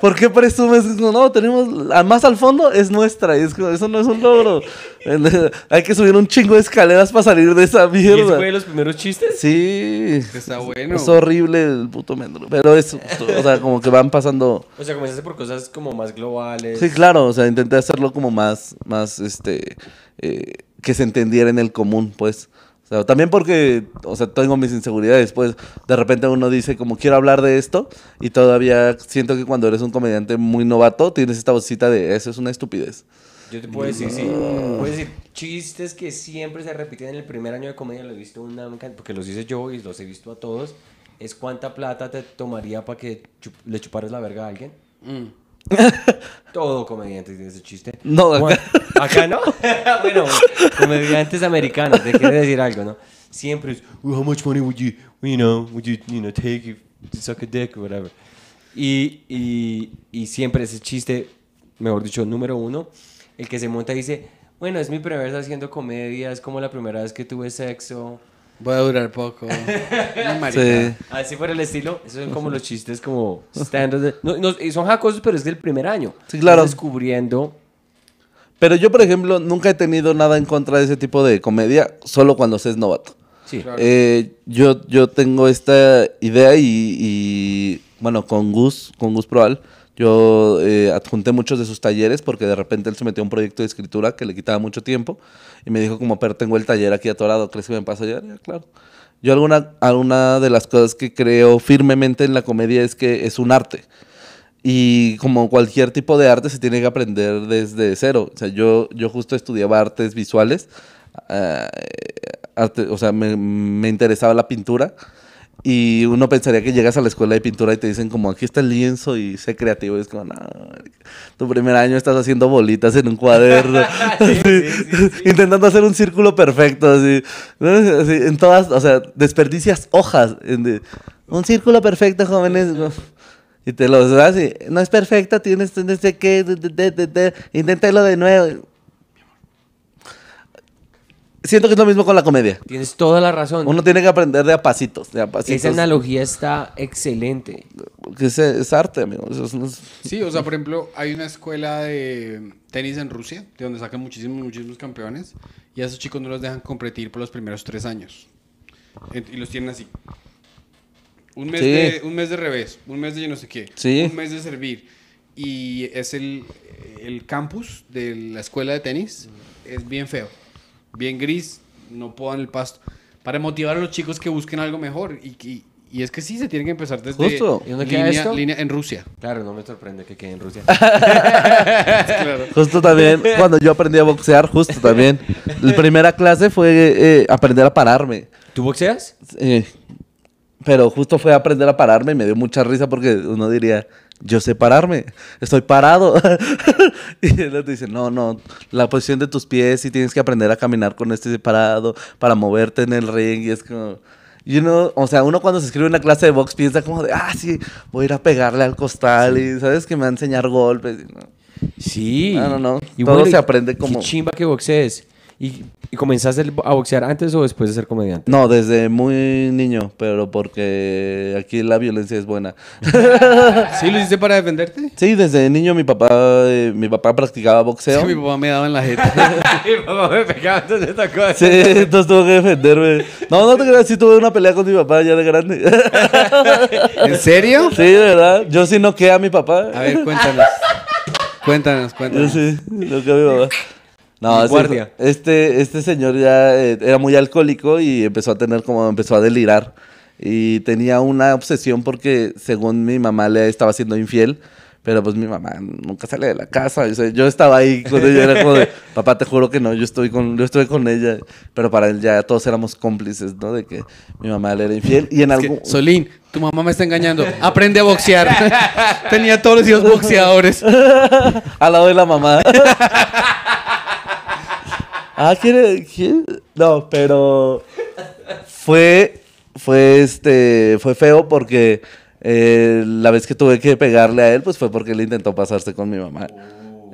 ¿Por qué presumes? Es como, no, tenemos, más al fondo es nuestra, y es como, eso no es un logro. Hay que subir un chingo de escaleras para salir de esa ¿Y ese mierda. fue de los primeros chistes? Sí. Está bueno. Es horrible el puto metro. Pero es, o sea, como que van pasando... O sea, comenzaste por cosas como más globales. Sí, claro, o sea, intenté hacerlo como más, más, este, eh, que se entendiera en el común, pues. O sea, también porque, o sea, tengo mis inseguridades, pues, de repente uno dice como quiero hablar de esto y todavía siento que cuando eres un comediante muy novato tienes esta vocita de eso es una estupidez. Yo te puedo decir, sí. Mm. Puedo decir chistes que siempre se repiten en el primer año de comedia. Lo he visto una porque los hice yo y los he visto a todos. Es cuánta plata te tomaría para que chup- le chuparas la verga a alguien. Mm. Todo comediante tiene ese chiste. No, acá- Acá no. bueno, comediantes americanos, te quiere decir algo, ¿no? Siempre es, "Well, how much money would you, you know, would you, you know, take if to suck a dick or whatever. Y, y, y siempre ese chiste, mejor dicho, número uno, el que se monta y dice, bueno, es mi primera vez haciendo comedia, es como la primera vez que tuve sexo. Voy a durar poco. Sí. Así por el estilo, esos son como los chistes como stand no, no, y son jacosos, pero es del primer año. Sí, claro. Estás descubriendo Pero yo, por ejemplo, nunca he tenido nada en contra de ese tipo de comedia, solo cuando se es novato. Sí. Claro. Eh, yo, yo tengo esta idea y, y, bueno, con Gus, con Gus Proal, yo eh, adjunté muchos de sus talleres porque de repente él se metió a un proyecto de escritura que le quitaba mucho tiempo y me dijo como, pero tengo el taller aquí atorado, ¿crees que me paso? Ya, claro. Yo alguna, alguna de las cosas que creo firmemente en la comedia es que es un arte. Y como cualquier tipo de arte se tiene que aprender desde cero. O sea, yo, yo justo estudiaba artes visuales. eh, o sea, me, me interesaba la pintura. Y uno pensaría que llegas a la escuela de pintura y te dicen como aquí está el lienzo y sé creativo. Y es como, no, tu primer año estás haciendo bolitas en un cuaderno. Intentando hacer un círculo perfecto. Así, en todas, o sea, desperdicias hojas. en de, un círculo perfecto, jóvenes. Y te lo das y no es perfecto, tienes de- de- de, inténtalo de nuevo. Siento que es lo mismo con la comedia. Tienes toda la razón. Uno tiene que aprender de a pasitos, de a pasitos. Esa analogía está excelente. Es, es arte, amigo. Eso es- no es- Sí, o sea, por ejemplo, hay una escuela de tenis en Rusia, de donde sacan muchísimos, muchísimos campeones, y a esos chicos no los dejan competir por los primeros tres años. Y los tienen así. Un mes, Sí. de, un mes de revés, un mes de yo no sé qué, Sí. un mes de servir. Y es el, el campus de la escuela de tenis, es bien feo, bien gris, no podan el pasto. Para motivar a los chicos que busquen algo mejor. Y, y, y es que sí, se tiene que empezar desde Justo. ¿Y dónde queda línea, esto? línea en Rusia. Claro, no me sorprende que quede en Rusia. Justo también, cuando yo aprendí a boxear, justo también. La primera clase fue eh, aprender a pararme. ¿Tú boxeas? Eh, pero justo fue aprender a pararme y me dio mucha risa porque uno diría, yo sé pararme, estoy parado. y él te dice, no, no, la posición de tus pies y tienes que aprender a caminar con este parado para moverte en el ring. Y es como, y uno, o sea, uno cuando se escribe una clase de box piensa como de, ah, sí, voy a ir a pegarle al costal y sabes que me va a enseñar golpes. Y no. Sí. No, no, no. Todo se aprende como- Qué chimba que boxees. ¿Y, y comenzaste a boxear antes o después de ser comediante? No, desde muy niño, pero porque aquí la violencia es buena. ¿Sí lo hiciste para defenderte? Sí, desde niño mi papá, eh, mi papá practicaba boxeo. Sí, mi papá me daba en la jeta. Mi papá me pegaba, entonces tocó. Sí, entonces tuve que defenderme. No, no te creas, sí tuve una pelea con mi papá ya de grande. ¿En serio? Sí, de verdad. Yo sí noqué a mi papá. A ver, cuéntanos. Cuéntanos, Yo cuéntanos. sí, noqué a mi papá. No, sí, guardia. este, este señor ya eh, era muy alcohólico y empezó a tener como, empezó a delirar. Y tenía una obsesión porque según mi mamá le estaba siendo infiel. Pero pues mi mamá nunca sale de la casa. o sea, yo estaba ahí con ella, era como de, papá, te juro que no, yo estoy con, yo estoy con ella. Pero para él ya todos éramos cómplices, ¿no? De que mi mamá le era infiel. Y en Es que, algún... Solín, tu mamá me está engañando. Aprende a boxear. Tenía todos los hijos boxeadores. Al lado de la mamá. Ah, ¿quiere? No, pero fue, fue este, fue feo porque eh, la vez que tuve que pegarle a él, pues fue porque él intentó pasarse con mi mamá.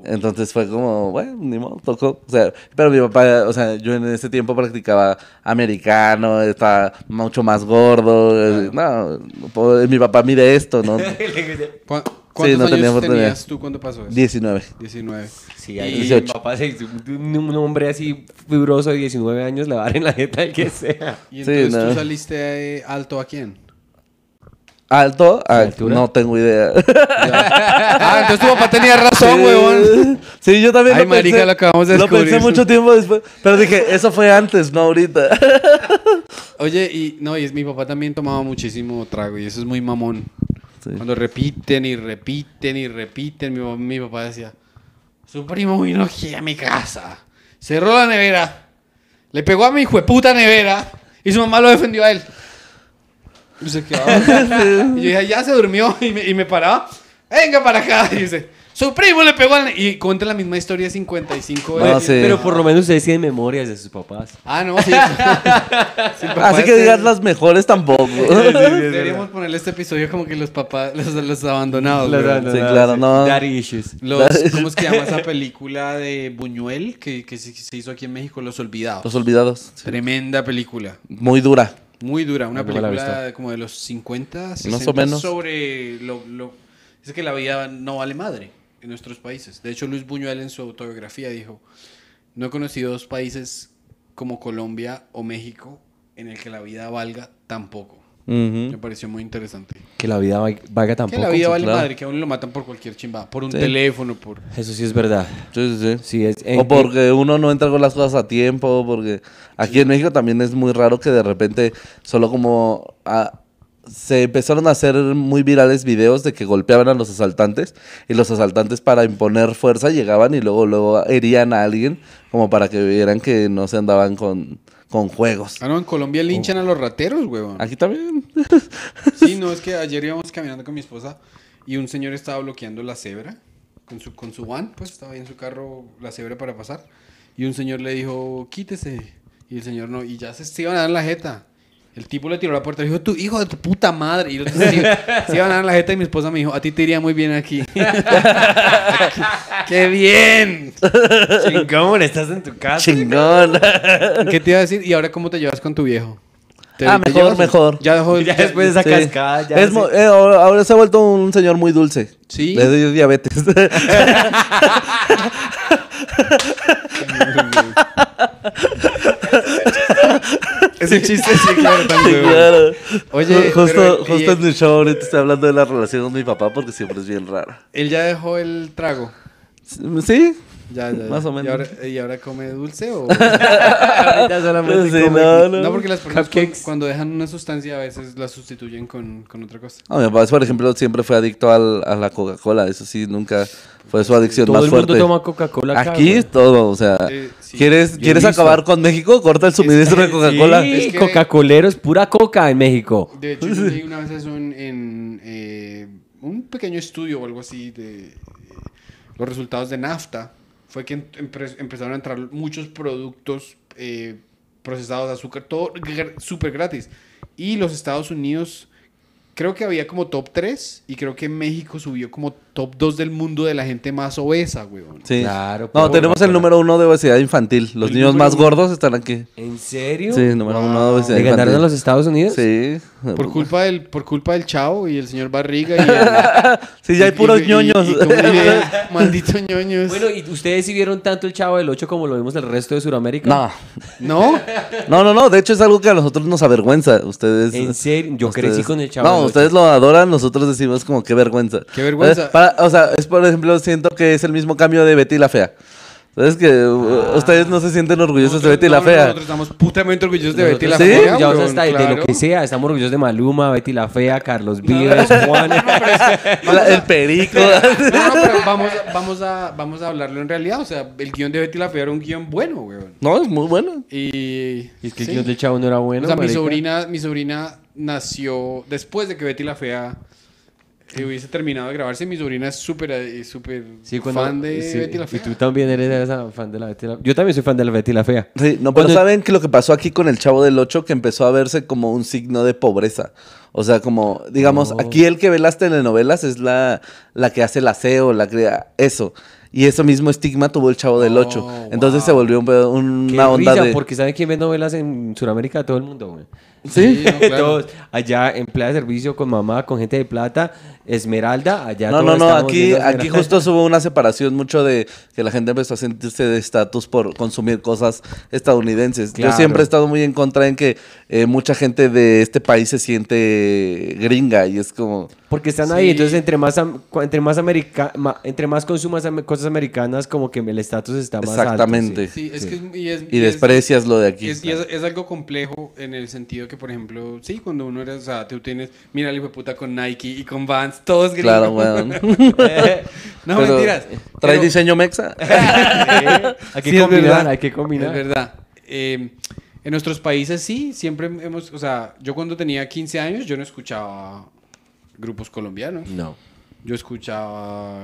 Entonces fue como, bueno, ni modo, tocó. O sea, pero mi papá, o sea, yo en ese tiempo practicaba americano, estaba mucho más gordo. eh, No, mi papá mide esto, ¿no? ¿Cu- ¿Cuántos no tenía años oportunidad. tenías tú cuando pasó eso? 19. 19. Sí, Y- ahí mi 18. papá un, un hombre así fibroso de 19 años le va a dar en la jeta al que sea. ¿Y Sí, entonces no. tú saliste eh, alto a quién? ¿Alto? Ah, no tengo idea. Ah, entonces tu papá tenía razón, Sí. huevón. Sí, yo también Ay, lo pensé. lo acabamos de Lo descubrir. pensé mucho tiempo después. Pero dije, eso fue antes, no ahorita. Oye, y no, y es, mi papá también tomaba muchísimo trago y eso es muy mamón. Sí. Cuando repiten y repiten y repiten, mi, papá- mi papá decía, su primo vino aquí a mi casa, cerró la nevera, le pegó a mi hijueputa nevera y su mamá lo defendió a él. Y se quedaba. y yo dije, ya se durmió y me, y me paraba, venga para acá. Y dice, su primo le pegó al... ne-". Y cuenta la misma historia 55 No, veces. sí. Pero por lo menos ustedes tienen memorias de sus papás. Ah, no, sí. Sí, papá, Así que digas las mejores tampoco. Deberíamos ponerle este episodio como que los papás, los, los abandonados. Los abandonados, Sí, claro, no. Daddy issues. Los, ¿Cómo es que llama esa película de Buñuel que, que se, hizo aquí en México? Los Olvidados. Los olvidados. Tremenda película. Muy dura. Muy dura. Una No película como de los 50, 60 Más o menos. sobre lo, lo... Es que la vida no vale madre en nuestros países. De hecho, Luis Buñuel en su autobiografía dijo, no he conocido dos países como Colombia o México en el que la vida valga tan poco. Me pareció muy interesante. Que la vida va- valga tampoco. Que la vida vale claro. madre, que a uno lo matan por cualquier chimba, por un Sí. teléfono, por... Eso sí es verdad. Sí, sí, sí. Sí, es, O porque uno no entregó las cosas a tiempo, porque aquí en México también es muy raro que de repente solo como ah, se empezaron a hacer muy virales videos de que golpeaban a los asaltantes y los asaltantes para imponer fuerza llegaban y luego luego herían a alguien como para que vieran que no se andaban con, con juegos. Ah, no, en Colombia linchan a los rateros, huevón. Aquí también. Sí, no, es que ayer íbamos caminando con mi esposa y un señor estaba bloqueando la cebra con su, con su van, pues estaba ahí en su carro la cebra para pasar. Y un señor le dijo, quítese. Y el señor no, y ya se, se iban a dar la jeta. El tipo le tiró la puerta y dijo, tu hijo de tu puta madre. Y otros se, se iban a dar la jeta y mi esposa me dijo, a ti te iría muy bien aquí. ¡Qué bien! Chingón, estás en tu casa. Chingón. ¿Qué te iba a decir? ¿Y ahora cómo te llevas con tu viejo? ¿Te- Ah, te mejor, llevas? mejor. Ya dejó Ya después de esa Sí. cascada, ya. Es eh, ahora ahora se ha vuelto un señor muy dulce. Sí. Le dio diabetes. Ese chiste sí, claro. Claro. Oye, justo, pero- justo y- en mi show ahorita estoy hablando de la relación con mi papá porque siempre es bien rara. Él ya dejó el trago. Sí, Ya, ya, ya. Más o menos. ¿Y ahora, y ahora come dulce o...? Ahorita solamente Sí, come- no, no. no, porque las personas Cupcakes. cuando dejan una sustancia a veces la sustituyen con, con otra cosa. No, mi papá, por ejemplo, siempre fue adicto al- a la Coca-Cola. Eso sí, nunca fue su adicción Todo más el mundo fuerte. toma Coca-Cola acá, Aquí güey. todo, o sea, Eh, sí. ¿quieres, ¿quieres acabar con México? Corta el suministro de Coca-Cola. Sí, Es que- Coca-Colero es pura coca en México. De hecho, yo leí una vez eso en, en, eh, un pequeño estudio o algo así de eh, los resultados de NAFTA. Fue que em- empre- empezaron a entrar muchos productos eh, procesados de azúcar, todo gr- súper gratis. Y los Estados Unidos, creo que había como top 3 y creo que México subió como top 2 del mundo de la gente más obesa, weón. Sí. Claro, No, tenemos el número uno de obesidad infantil. Los El niños número más uno. gordos están aquí. ¿En serio? Sí, número uno de obesidad ¿Le ganaron a infantil. los Estados Unidos? Sí. Por culpa del, por culpa del chavo y el señor Barriga y el- Sí, ya hay puros y- ñoños. y Malditos ñoños. Bueno, ¿y ustedes sí vieron tanto el Chavo del 8 como lo vimos el resto de Sudamérica? No. ¿No? No, no, no. De hecho, es algo que a nosotros nos avergüenza. Ustedes. ¿En serio? Yo ustedes- crecí con el Chavo No, del ustedes lo adoran. Nosotros decimos como qué vergüenza. Qué vergüenza. Eh, para- o sea, es por ejemplo, siento que es el mismo cambio de Betty la Fea. ¿Sabes que uh, ustedes no se sienten orgullosos de Betty la Ah. No, no, Fea? Nosotros estamos putamente orgullosos de Betty la Nosotros ¿Sí? Fea. orgullosos weón, hasta de- de lo claro. que sea. Estamos orgullosos de Maluma, Betty la Fea, Carlos Vives, Juan. La- el perico. No, no, pero vamos, a- vamos, a, vamos a hablarlo en realidad. O sea, el guion de Betty la Fea era un guion bueno, weón. no, es muy bueno. Y, Y es que el sí. guion del Chavo no era bueno. O sea, mi sobrina, mi sobrina nació después de que Betty la Fea eh, hubiese terminado de grabarse. Mi sobrina es súper eh, súper Sí, fan de sí, Betty la Y Fea. tú también eres esa fan de la Betty la Yo también soy fan de la Betty la Fea. Sí, no, pero Cuando- ¿saben que lo que pasó aquí con el Chavo del 8? Que empezó a verse como un signo de pobreza. O sea, como, digamos, Oh. aquí el que ve las telenovelas es la, la que hace el aseo, la que... Eso. Y ese mismo estigma tuvo el Chavo del Oh, 8. Entonces wow. se volvió un pedo- Qué una onda risa, de... porque ¿saben quién ve novelas en Sudamérica? Todo el mundo, güey. Sí. no, claro. Todos, allá empleada de servicio con mamá, con gente de plata, Esmeralda, allá No, no, no, aquí, aquí justo hubo una separación mucho de que la gente empezó a sentirse de estatus por consumir cosas estadounidenses. Claro. Yo siempre he estado muy en contra en que eh, mucha gente de este país se siente gringa y es como... Porque están Sí. ahí, entonces entre más, entre más, america ma- entre más consumas am- cosas americanas, como que el estatus está más alto. Exactamente. sí. Sí, es que es, y, es, Y es- desprecias lo de aquí. Es, y es, es algo complejo en el sentido que, por ejemplo, sí, cuando uno era, o sea, tú tienes, mira el hijo de puta con Nike y con Vans, todos gringos. Claro, weón. no, Pero, mentiras. ¿Trae Pero- diseño mexa? Hay que Sí, combinar, verdad. hay que combinar. Es verdad. Eh, en nuestros países sí, siempre hemos, o sea, yo cuando tenía 15 años yo no escuchaba grupos colombianos. No. Yo escuchaba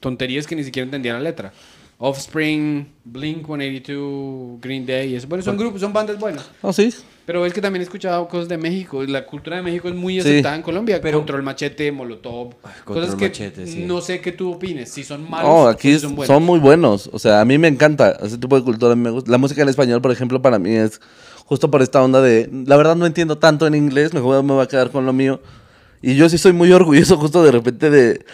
tonterías que ni siquiera entendía la letra. Offspring, Blink 182, Green Day, eso. Bueno, son grupos, son bandas buenas. Oh, sí. Pero es que también he escuchado cosas de México. La cultura de México es muy Sí. aceptada en Colombia. Pero- Control Machete, Molotov. Control cosas que Machete, sí. no sé qué tú opines. Si son malos No, o aquí si son son, buenos. muy buenos. O sea, a mí me encanta ese tipo de cultura. me gusta. La música en español, por ejemplo, para mí es justo por esta onda de... La verdad no entiendo tanto en inglés, mejor me voy a quedar con lo mío. Y yo sí soy muy orgulloso justo de repente de,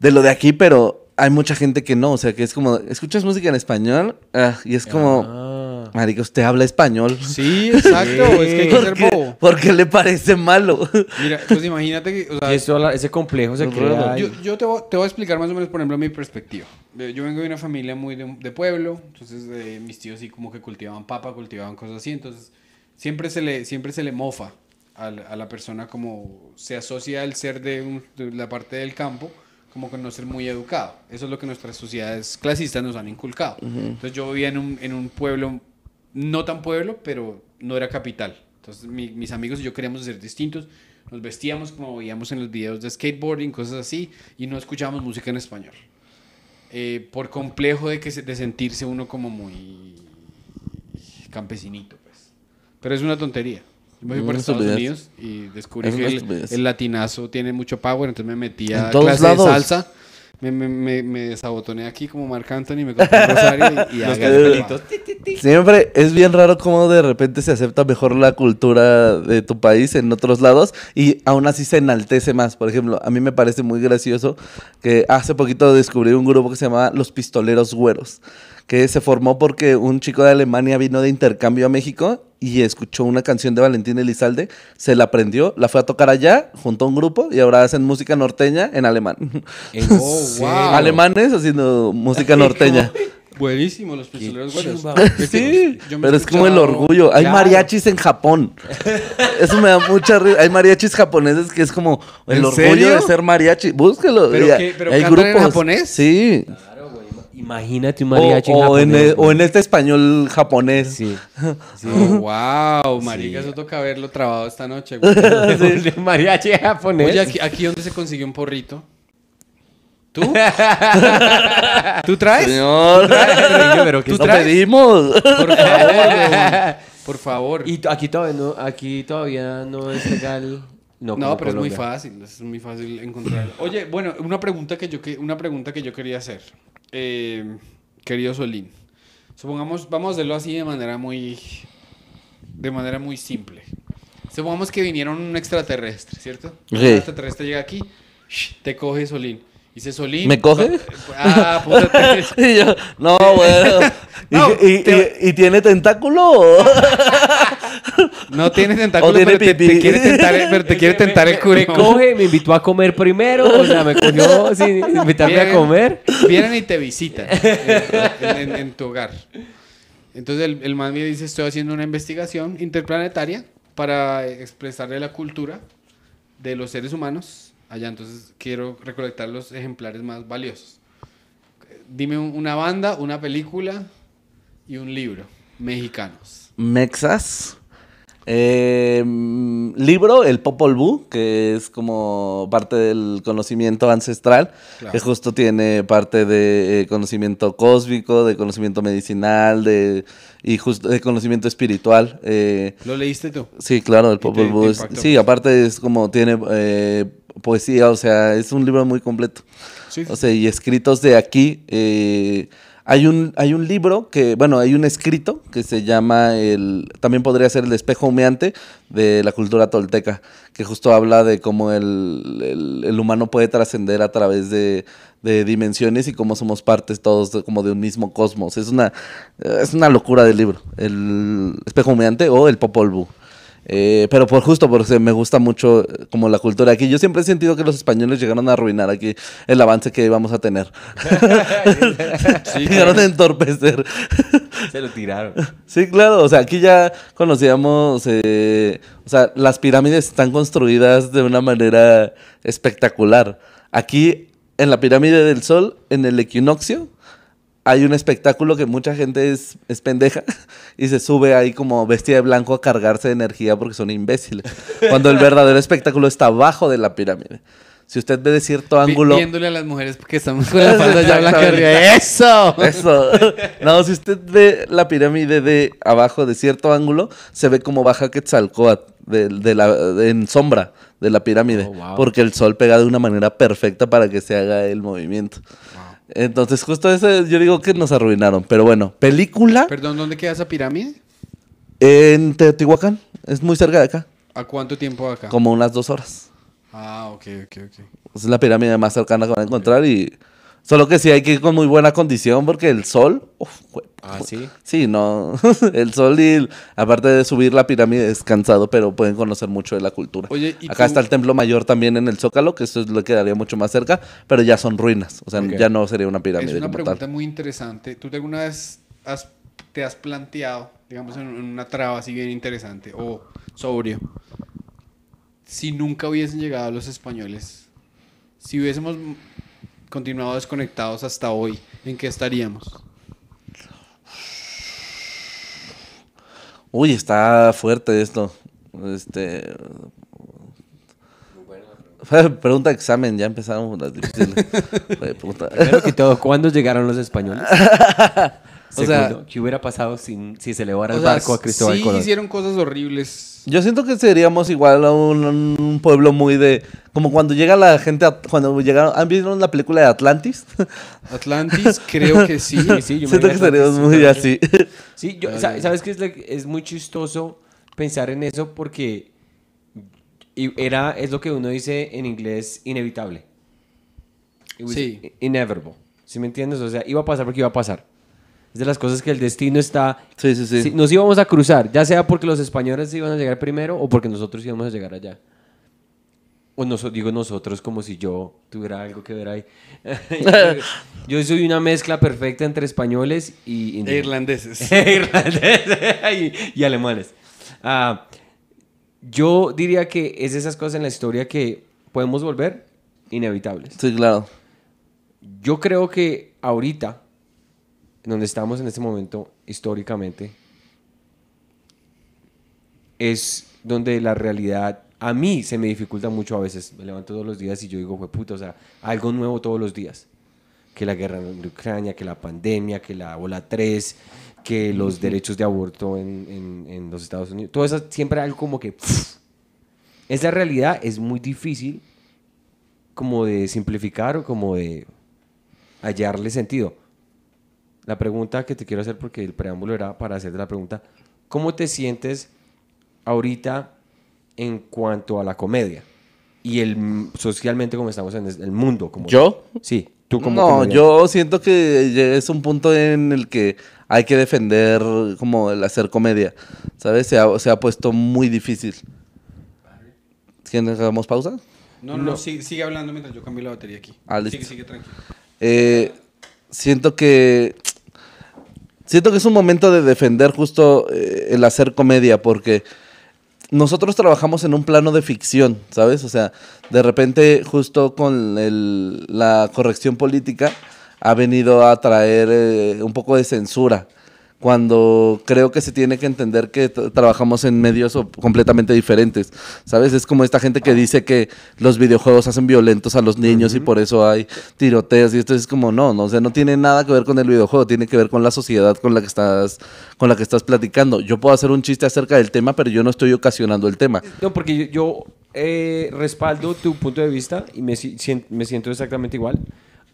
de lo de aquí, pero hay mucha gente que no. O sea, que es como, ¿escuchas música en español? Ah, y es como, Ah. Marica, usted habla español. Sí, exacto. es que hay que ¿Por ser qué, bobo. por qué le parece malo? Mira, pues imagínate que. O sea, Y eso, la- ese complejo se crea. yo, yo te, voy, te voy a explicar más o menos, por ejemplo, mi perspectiva. Eh, Yo vengo de una familia muy de, de pueblo, entonces eh, mis tíos sí como que cultivaban papa, cultivaban cosas así, entonces siempre se le, siempre se le mofa a, la- a la persona como se asocia el ser de, un- de la parte del campo como con no ser muy educado. Eso es lo que nuestras sociedades clasistas nos han inculcado. Entonces yo vivía en un, en un pueblo, no tan pueblo, pero no era capital. Entonces mi- mis amigos y yo queríamos ser distintos. Nos vestíamos como veíamos en los videos de skateboarding, cosas así, y no escuchábamos música en español. Eh, por complejo de, que se- de sentirse uno como muy campesinito, pues. Pero es una tontería. Yo me fui por Estados. Unidos y descubrí Es que el, latinazo tiene mucho power, entonces me metí En a clase lados. de salsa. Me, me, me, me desabotoné aquí como Marc Anthony, me compré un rosario y, y Los haga el pelitos. Siempre es bien raro cómo de repente se acepta mejor la cultura de tu país en otros lados y aún así se enaltece más. Por ejemplo, a mí me parece muy gracioso que hace poquito descubrí un grupo que se llamaba Los Pistoleros Güeros, que se formó porque un chico de Alemania vino de intercambio a México y escuchó una canción de Valentín Elizalde, se la aprendió, la fue a tocar allá, juntó un grupo y ahora hacen música norteña en alemán. ¿En Oh, wow. Alemanes haciendo música norteña. Buenísimo, los pistoleros buenos. Sí, Yo me pero he es como el orgullo. Hay Claro. mariachis en Japón. Eso me da mucha risa. Hay mariachis japoneses que es como el ¿En orgullo serio? de ser mariachi. Búsquelo. ¿Pero qué? ¿Pero hay cantan en japonés? Sí. Claro. Imagínate un mariachi o en, japonés, e- o en este español japonés. Sí. sí. Oh, wow, marica, Sí. eso toca haberlo trabado esta noche. güey. De mariachi japonés. Oye, aquí, aquí donde se consiguió un porrito. ¿Tú? ¿Tú traes? Señor. Pero, pero ¿qué Lo traes? pedimos. Por favor. Por favor. Y aquí todavía no, aquí todavía no es legal. No, No, pero es muy fácil, es muy fácil encontrarlo. Oye, bueno, una pregunta que yo, que, una pregunta que yo quería hacer, eh, querido Solín. Supongamos, vamos a hacerlo así de manera muy, de manera muy simple. Supongamos que vinieron un extraterrestre, ¿cierto? Un extraterrestre llega aquí, te coge Solín. Dice Solín. ¿Me coge? Ah, puta. Y yo, no, bueno. ¿Y, No, y- te- y- y tiene tentáculo? No tiene tentáculo, tiene pero te, te quiere tentar, el- pero te quiere tentar el culo. Me coge, me invitó a comer primero, o sea, me cogió sin invitarme a Vienen- comer. Vienen y te visitan en, en- en tu hogar. Entonces el, el man me dice, estoy haciendo una investigación interplanetaria para expresarle la cultura de los seres humanos allá. Entonces quiero recolectar los ejemplares más valiosos. Dime un- una banda, una película y un libro mexicanos. Mexas. Eh, libro, el Popol Vuh, que es como parte del conocimiento ancestral, Claro. que justo tiene parte de eh, conocimiento cósmico, de conocimiento medicinal, de y justo de conocimiento espiritual. eh, ¿Lo leíste tú? sí, claro, el Popol Vuh. sí, aparte es como tiene eh, poesía, o sea, es un libro muy completo. Sí. O sea, y escritos de aquí. Hay, un, hay un libro que, bueno, hay un escrito que se llama el. También podría ser el espejo humeante de la cultura tolteca, que justo habla de cómo el, el- humano puede trascender a través de, de dimensiones y cómo somos partes todos como de un mismo cosmos. Es una, es una locura del libro. El espejo humeante o el Popol Vuh. Eh, pero por justo porque me gusta mucho eh, como la cultura aquí. Yo siempre he sentido que los españoles llegaron a arruinar aquí el avance que íbamos a tener. llegaron a entorpecer. Se lo tiraron. sí, claro. O sea, aquí ya conocíamos, eh, o sea, las pirámides están construidas de una manera espectacular. Aquí en la pirámide del Sol, en el equinoccio, hay un espectáculo que mucha gente es, es pendeja y se sube ahí como vestida de blanco a cargarse de energía porque son imbéciles. Cuando el verdadero espectáculo está abajo de la pirámide. Si usted ve de cierto ángulo... Viéndole a las mujeres que estamos con la falda ya blanca. ¡Eso! Eso. No, si usted ve la pirámide de abajo de cierto ángulo, se ve como baja Quetzalcóatl de, de la, de- en sombra de la pirámide. Oh, wow. Porque el sol pega de una manera perfecta para que se haga el movimiento. Entonces, justo eso yo digo que nos arruinaron. Pero bueno, película Perdón, ¿dónde queda esa pirámide? en Teotihuacán. Es muy cerca de acá. ¿A cuánto tiempo acá? Como unas dos horas. Ah, ok, ok, ok. Es la pirámide más cercana que van a encontrar y... Solo que sí hay que ir con muy buena condición porque el sol... uf, Ah, sí. Sí, no. El sol y el- aparte de subir la pirámide es cansado, pero pueden conocer mucho de la cultura. Oye, ¿y Acá tú- está el templo mayor también en el Zócalo, que eso es lo que quedaría mucho más cerca, pero ya son ruinas. O sea, ya no sería una pirámide Es una como pregunta tal. muy interesante. ¿Tú alguna vez has- te has planteado, digamos, en en una traba así bien interesante o sobrio, si nunca hubiesen llegado los españoles? Si hubiésemos continuado desconectados hasta hoy, ¿en qué estaríamos? Uy, está fuerte esto. Este. Pregunta de examen, ya empezaron las difíciles. Primero que todo, ¿cuándo llegaron los españoles? O sea- ¿qué hubiera pasado sin, si se elevara el sea, barco a Cristóbal sí Colón? hicieron cosas horribles. Yo siento que seríamos igual a un, un pueblo muy de. Como cuando llega la gente. a- cuando llegaron. ¿Han visto la película de Atlantis? Atlantis, creo que sí. Sí, sí, yo me siento que seríamos muy sí, así. Sí, yo, ¿sabes qué? Es, es muy chistoso pensar en eso porque era, es lo que uno dice en inglés inevitable. Sí. i- Inevitable. ¿Sí me entiendes? O sea, iba a pasar porque iba a pasar. Es de las cosas que el destino está... Sí, sí, sí. Nos íbamos a cruzar, ya sea porque los españoles iban a llegar primero o porque nosotros íbamos a llegar allá. O noso- digo nosotros como si yo tuviera algo que ver ahí. yo soy una mezcla perfecta entre españoles y E irlandeses. Irlandeses y, y alemanes. Ah, yo diría que es esas cosas en la historia que podemos volver inevitables. Sí, claro. Yo creo que ahorita, en donde estamos en este momento históricamente, es donde la realidad a mí se me dificulta mucho a veces. Me levanto todos los días y yo digo, fue puta, o sea, algo nuevo todos los días. Que la guerra en Ucrania, que la pandemia, que la ola 3, que los derechos de aborto en, en- en los Estados Unidos. Todo eso siempre algo como que... pff. esa realidad es muy difícil como de simplificar o como de hallarle sentido. La pregunta que te quiero hacer, porque el preámbulo era para hacerte la pregunta, ¿cómo te sientes ahorita en cuanto a la comedia? Y el socialmente como estamos en el mundo. Como ¿Yo? Sí, tú como no, comediante. yo siento que es un punto en el que hay que defender como el hacer comedia. ¿Sabes? Se ha, se ha puesto muy difícil. ¿Quieren que hagamos pausa? No, no, no, sigue, sigue hablando mientras yo cambio la batería aquí. Ah, listo. Sigue, sigue tranquilo. Eh, siento que siento que es un momento de defender justo eh, el hacer comedia porque nosotros trabajamos en un plano de ficción, ¿sabes? O sea, de repente justo con el- la corrección política ha venido a traer eh, un poco de censura. Cuando creo que se tiene que entender que trabajamos en medios completamente diferentes, ¿sabes? Es como esta gente que dice que los videojuegos hacen violentos a los niños y por eso hay tiroteos y esto es como no, no, o sea, no tiene nada que ver con el videojuego, tiene que ver con la sociedad con la que estás con la que estás platicando. Yo puedo hacer un chiste acerca del tema, pero yo no estoy ocasionando el tema. No, porque yo, eh, respaldo tu punto de vista y me, me siento exactamente igual.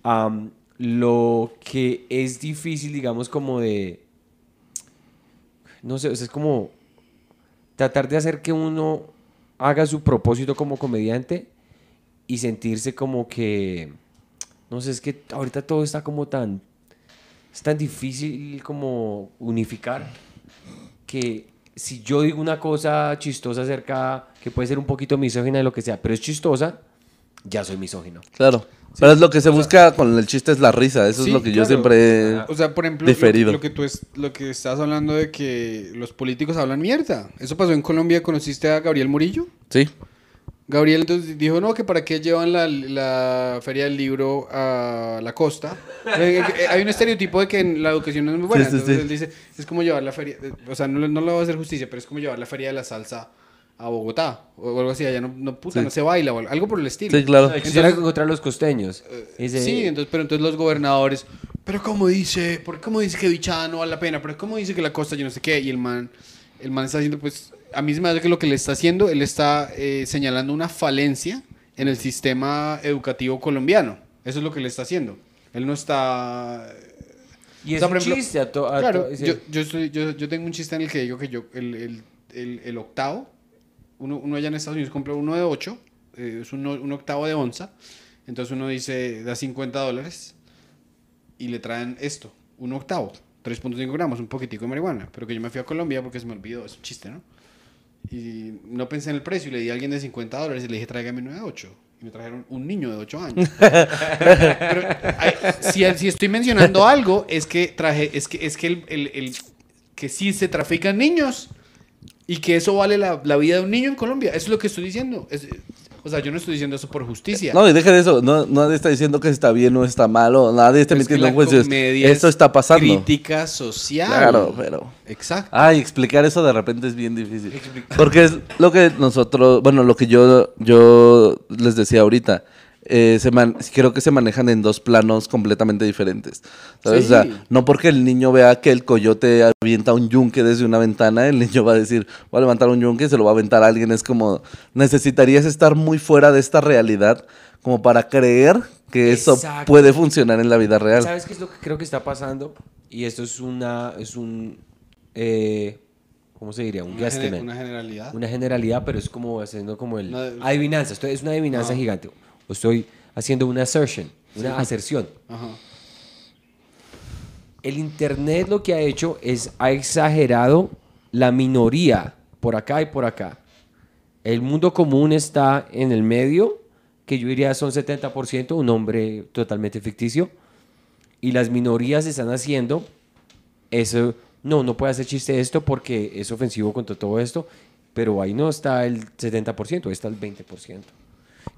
Am, lo que es difícil, digamos, como de... No sé, o sea, es como tratar de hacer que uno haga su propósito como comediante y sentirse como que... No sé, es que ahorita todo está como tan... Es tan difícil como unificar que si yo digo una cosa chistosa acerca, que puede ser un poquito misógina de lo que sea, pero es chistosa, ya soy misógino. Claro. Pero es lo que se busca con el chiste es la risa, eso Sí, es lo que yo siempre he- O sea, por ejemplo, lo, Diferido. lo que tú es, lo que estás hablando de que los políticos hablan mierda. Eso pasó en Colombia, ¿conociste a Gabriel Murillo? Sí. Gabriel entonces dijo, no, que para qué llevan la, la feria del libro a la costa. Eh, eh, Hay un estereotipo de que la educación no es muy buena. Sí, sí, entonces él dice, es como llevar la feria, eh, o sea, no, le- no le voy a hacer justicia, pero es como llevar la feria de la salsa a Bogotá o algo así, allá no, no, puta, Sí. no se baila o algo por el estilo. Sí, claro. Quisiera contra los costeños. Ese- Sí, entonces, pero entonces los gobernadores, pero cómo dice, ¿por cómo dice que Bichada no vale la pena? Pero cómo dice que la costa yo no sé qué, y el man, el man está haciendo, pues, a mí se me hace que lo que le está haciendo, él está eh, señalando una falencia en el sistema educativo colombiano. Eso es lo que le está haciendo. Él no está... Y O es sea, un ejemplo, chiste a to- a Claro, to- yo, yo, soy- yo, yo tengo un chiste en el que digo que yo, el, el, el, el octavo, uno, uno allá en Estados Unidos compra uno de 8, es un, un octavo de onza, entonces uno dice, da 50 dólares y le traen esto, un octavo, 3.5 gramos, un poquitico de marihuana, pero que yo me fui a Colombia porque se me olvidó, es un chiste, ¿no? Y no pensé en el precio y le di a alguien de 50 dólares y le dije, tráigame uno de 8. Y me trajeron un niño de 8 años. Pero ay, si, si estoy mencionando algo, es que traje, es que, es que el, el- el- que sí se trafican niños y que eso vale la, la vida de un niño en Colombia. Eso es lo que estoy diciendo. Es- o sea, yo no estoy diciendo eso por justicia. No, y deja de eso. No, nadie está diciendo que está bien o está malo. Nadie está Pues, es- comedia esto es está pasando. Crítica social. Claro, pero. Exacto. Ay, explicar eso de repente es bien difícil. Porque es lo que nosotros, bueno, lo que yo, yo les decía ahorita. Eh, se man- creo que se manejan en dos planos completamente diferentes. ¿sabes? Sí. O sea, no porque el niño vea que el coyote avienta un yunque desde una ventana, el niño va a decir, voy a levantar un yunque y se lo va a aventar a alguien. Es como, necesitarías estar muy fuera de esta realidad como para creer que eso Exacto. puede funcionar en la vida real. ¿Sabes qué es lo que creo que está pasando? Y esto es una, es un, eh, ¿cómo se diría? Un Una, gener- una generalidad. Una generalidad, pero es como haciendo como el... Adivinanza, esto es una adivinanza gigante. Estoy haciendo una assertion, una aserción. Ajá. El Internet lo que ha hecho es, ha exagerado la minoría por acá y por acá. El mundo común está en el medio, que yo diría son 70%, un hombre totalmente ficticio. Y las minorías están haciendo eso. No, no puede hacer chiste esto porque es ofensivo contra todo esto. Pero ahí no está el 70%, ahí está el 20%.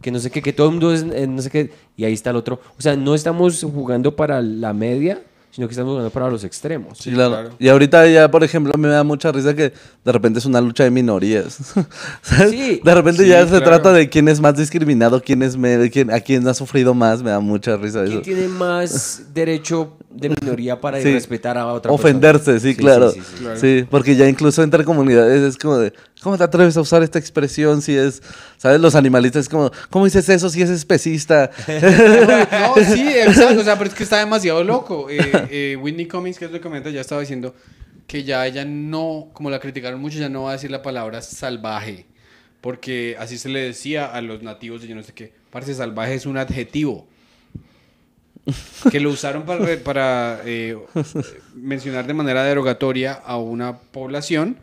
Que no sé qué, que todo el mundo es, eh, no sé qué, y ahí está el otro. O sea, no estamos jugando para la media, sino que estamos jugando para los extremos. Sí, claro. claro. Y ahorita ya, por ejemplo, me da mucha risa que de repente es una lucha de minorías. ¿Sabes? Sí. De repente Sí, ya se trata de quién es más discriminado, quién es me- quién, a quién ha sufrido más. Me da mucha risa eso. ¿Quién tiene más derecho de minoría para Sí. respetar a otra Ofenderse, persona? sí, claro. Sí, sí, sí. Claro. Sí, porque ya incluso entre comunidades es como de, ¿cómo te atreves a usar esta expresión si es, ¿sabes? Los animalistas es como, ¿cómo dices eso si es especista? No, sí, exacto. O sea, pero es que está demasiado loco. Eh, eh, Whitney Cummings, que es lo que comenta, ya estaba diciendo que ya ella no, como la criticaron mucho, ya no va a decir la palabra salvaje. Porque así se le decía a los nativos de yo no sé qué. Parece salvaje es un adjetivo. Que lo usaron para, para eh, mencionar de manera derogatoria a una población.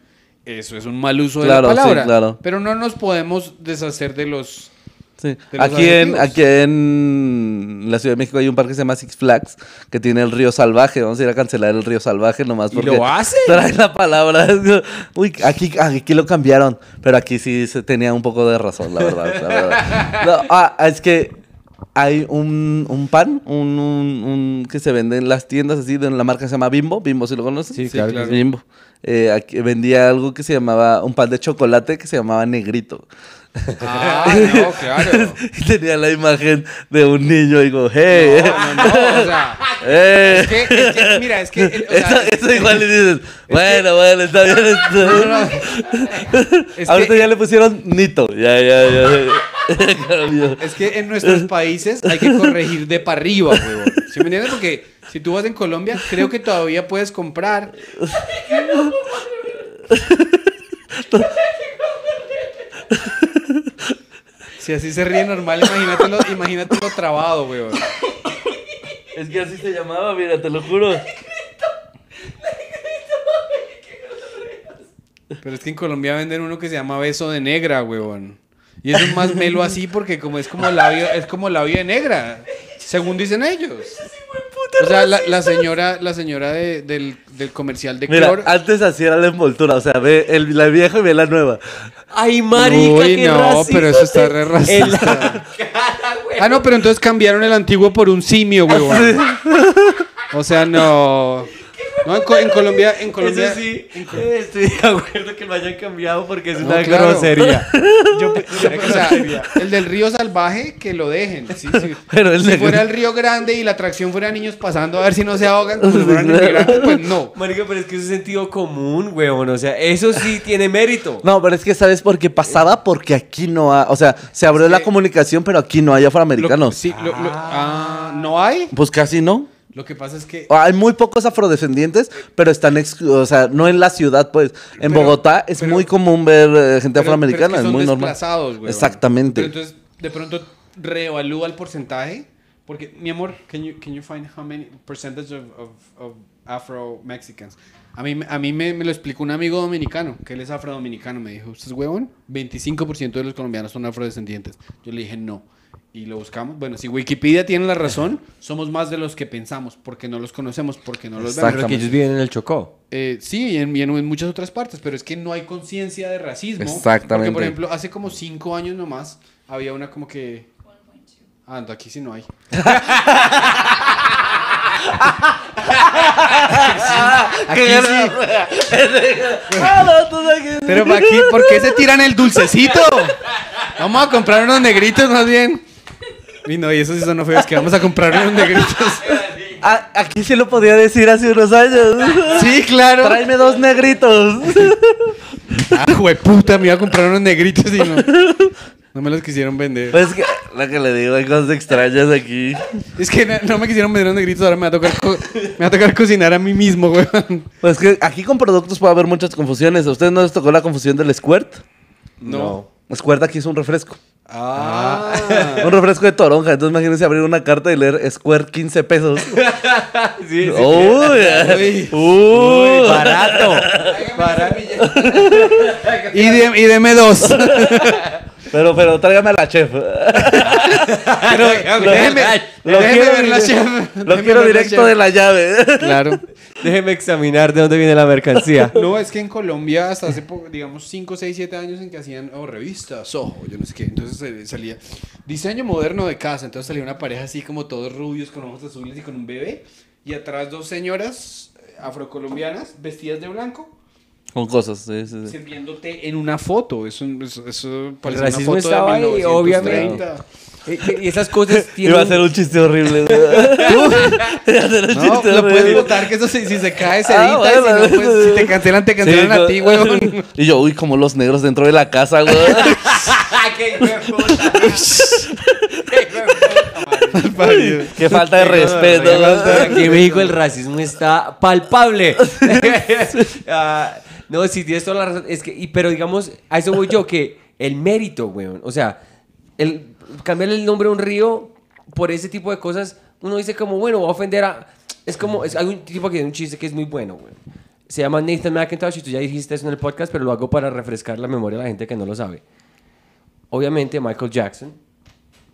Eso es un mal uso Claro, de la sí, palabra. claro. Pero no nos podemos deshacer de los Sí. De los Aquí en, aquí en la Ciudad de México hay un parque que se llama Six Flags que tiene el río salvaje. Vamos a ir a cancelar el río salvaje nomás ¿Y porque lo hace? trae la palabra. Uy, aquí, aquí lo cambiaron, pero aquí sí se tenía un poco de razón, la verdad. la verdad. No, ah, es que hay un, un pan un, un- un que se vende en las tiendas así de la marca se llama Bimbo. Bimbo, si lo conoces? Sí, claro sí. Bimbo. Eh, aquí vendía algo que se llamaba un pan de chocolate que se llamaba negrito. Ah, no, claro. Y tenía la imagen de un niño y digo, hey, No, no, no, o sea, eh. es que, es que, mira, es que, el- o sea, eso, eso igual le dices, bueno, bueno, está bien. está- es Ahorita que- ya le pusieron Nito. Ya, ya, ya. Es que en nuestros países hay que corregir de para arriba, huevón. ¿Sí me entiendes? Porque si tú vas en Colombia, creo que todavía puedes comprar. Si así se ríe normal, imagínatelo, imagínatelo trabado, huevón. Es que así se llamaba, mira, te lo juro. Pero es que en Colombia venden uno que se llama beso de negra, huevón. Y eso es más melo así porque como es como labio, es como labio de negra, según dicen ellos. O sea, la, la señora, la señora de- del, del comercial de Mira, Clor. antes así era la envoltura, o sea, ve el, la vieja y ve la nueva. Ay, marica, Uy, qué no, racista pero eso está re en racista. la cara. Ah, no, pero entonces cambiaron el antiguo por un simio, huevón. O sea, no. No, en, Co- en Colombia, en Colombia. Eso sí, eh, estoy de acuerdo que lo hayan cambiado porque es No, una claro. grosería. Yo, pe- Yo- o sea, el del río salvaje, que lo dejen. Sí, sí. Pero el si de- fuera el río grande y la atracción fuera niños pasando a ver si no se ahogan como si fueran inmigrantes, pues no. Marica, pero es que es sentido común, weón. O sea, eso sí tiene mérito. No, pero es que ¿sabes por qué pasaba? Porque aquí no hay, o sea, se abrió Es la comunicación, pero aquí no hay Lo- afroamericanos. sí, lo- lo- ah, ¿no hay? Pues casi no. Lo que pasa es que... Hay muy pocos afrodescendientes, pero están, ex- o sea, no en la ciudad, pues. En Pero- Bogotá es pero- muy común ver eh, gente pero- afroamericana, es, que es son muy normal. desplazados, güey. Exactamente. Pero entonces, de pronto, reevalúa el porcentaje. Porque, mi amor, can you, can you find how many percentage of, of, of Afro-Mexicans? A mí, a mí me, me lo explicó un amigo dominicano, que él es afrodominicano. Me dijo, ¿usted es huevón? 25% de los colombianos son afrodescendientes. Yo le dije, no. Y lo buscamos. Bueno, si Wikipedia tiene la razón, somos más de los que pensamos, porque no los conocemos, porque no los vemos. Pero que ellos viven en el Chocó. Eh, sí, y en, y en- en muchas otras partes, pero es que no hay conciencia de racismo. Exactamente. Porque, por ejemplo, hace como cinco años nomás había una como que... Ah, no, aquí sí no hay. aquí sí. Pero aquí, ¿por qué se tiran el dulcecito? Vamos a comprar unos negritos más bien. Y no, y esos sí son feos, que vamos a comprar unos negritos. Ah, aquí sí lo podía decir hace unos años. Sí, claro. Tráeme dos negritos. Ah, puta, me iba a comprar unos negritos y no. No me los quisieron vender. Pues que, lo que le digo, hay cosas extrañas aquí. Es que no, no me quisieron vender unos negritos, ahora me va a tocar, me va a tocar cocinar a mí mismo, weón. Pues que aquí con productos puede haber muchas confusiones. ¿A ustedes no les tocó la confusión del Squirt? No. Squirt aquí es un refresco. Ah. Un refresco de toronja. Entonces imagínense abrir una carta y leer Squirt 15 pesos. Sí, sí. Uy, Uy. Uy. Barato. Y, de- y deme dos. Pero, pero tráigame a la chef. Pero déjeme, Lo déjeme quiero, ver la chef. lo quiero la directo chef. de la llave. Claro. Déjeme examinar de dónde viene la mercancía. No, es que en Colombia hasta hace, digamos, 5, 6, 7 años en que hacían oh, revistas, ojo, yo no sé qué. Entonces salía diseño moderno de casa. Entonces salía una pareja así como todos rubios, con ojos azules y con un bebé. Y atrás dos señoras eh, afrocolombianas vestidas de blanco Con cosas, sí, sí, sí. sirviéndote en una foto. Eso, eso, eso parece racismo una foto estaba ahí, de 1930. obviamente. Y esas cosas tienen... Iba a ser un chiste horrible. güey. Iba a ser un No, chiste lo puedes horrible. votar que eso si, si se cae se Ah, edita bueno. y si no, pues si te cancelan, te cancelan Sí, a ti, weón. Y yo, uy, como los negros dentro de la casa, güey. ¡Qué puta! ¡Qué! Qué falta de respeto. güey. Aquí en México el racismo está palpable. Ah, no, sí, tienes toda la razón. Es que, y- pero digamos, a eso voy yo, que el mérito, weón. O sea, el, cambiarle el nombre a un río por ese tipo de cosas, uno dice como, bueno, va a ofender a... Es como, es, hay un tipo que tiene un chiste que es muy bueno, weón. Se llama Nathan McIntosh y tú ya dijiste eso en el podcast, pero lo hago para refrescar la memoria de la gente que no lo sabe. Obviamente Michael Jackson,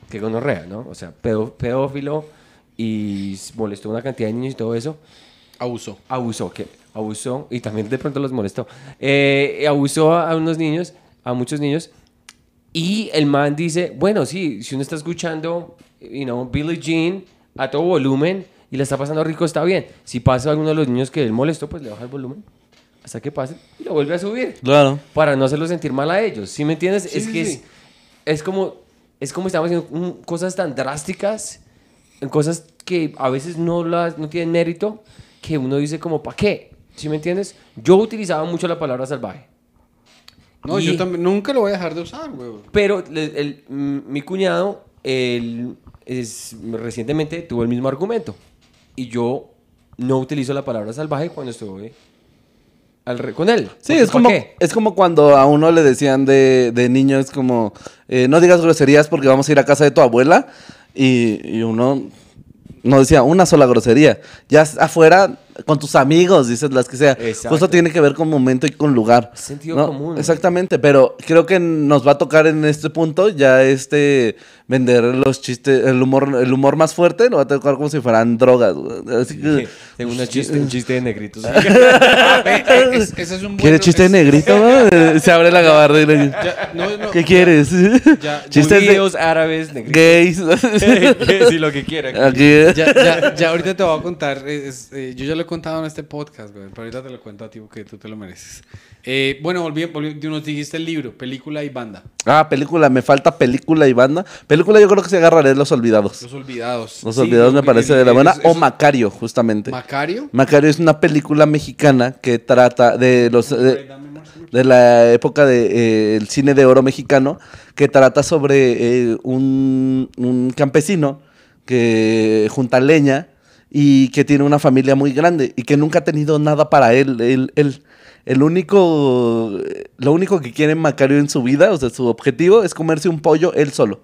que gonorrea, ¿no? O sea, pedófilo y molestó a una cantidad de niños y todo eso. Abuso. Abusó, que abusó y también de pronto los molestó. Eh, abusó a, unos niños, a muchos niños. Y el man dice, bueno, sí, si uno está escuchando, you know, Billie Jean a todo volumen y le está pasando rico, está bien. Si pasa a alguno de los niños que él molestó, pues le baja el volumen hasta que pase y lo vuelve a subir Claro. para no hacerlo sentir mal a ellos. ¿Sí me entiendes? Sí, es sí, que sí. es, es como es como estamos haciendo un- cosas tan drásticas, en cosas que a veces no las no tienen mérito, que uno dice como ¿para qué? ¿Sí me entiendes? Yo utilizaba mucho la palabra salvaje. No, Y- yo también nunca lo voy a dejar de usar, weón. Pero el- m- mi cuñado él es, recientemente tuvo el mismo argumento. Y yo no utilizo la palabra salvaje cuando estoy al re- con él. Sí, es ¿pa' como, qué? es como cuando a uno le decían de, de niño, es como, eh, no digas groserías porque vamos a ir a casa de tu abuela. Y, y uno no decía una sola grosería. Ya afuera, con tus amigos, dices las que sea. Exacto. Justo tiene que ver con momento y con lugar. Sentido ¿no? común. Exactamente, pero creo que nos va a tocar en este punto ya este vender los chistes, el humor, el humor más fuerte, nos va a tocar como si fueran drogas. Así que, Tengo una chiste, un chiste de negritos. Ah, eh, es- ese es un buen- ¿Quieres chiste es- negrito? güey? Se abre la gabardina. Ya, no, no, ¿Qué quieres? Ya, Chistes de Judíos, árabes, negritos. gays. sí, lo que quiera. Aquí. Ya, ya, ya ahorita te voy a contar, es- eh, yo ya lo he contado en este podcast, güey, pero ahorita te lo cuento a ti porque tú te lo mereces. Eh, bueno, volví, volví- nos dijiste el libro, película y banda, Ah, película, me falta película y banda. Película yo creo que se agarraré Los Olvidados. Los Olvidados. Los Sí, Olvidados me parece de la buena. es- O Macario, justamente. Macario. Macario es una película mexicana que trata de los... de- la época del cine de oro mexicano, que trata sobre eh, un, un campesino que junta leña y que tiene una familia muy grande y que nunca ha tenido nada para él. Él, él- el único, lo único que quiere Macario en su vida, o sea, su objetivo es comerse un pollo él solo.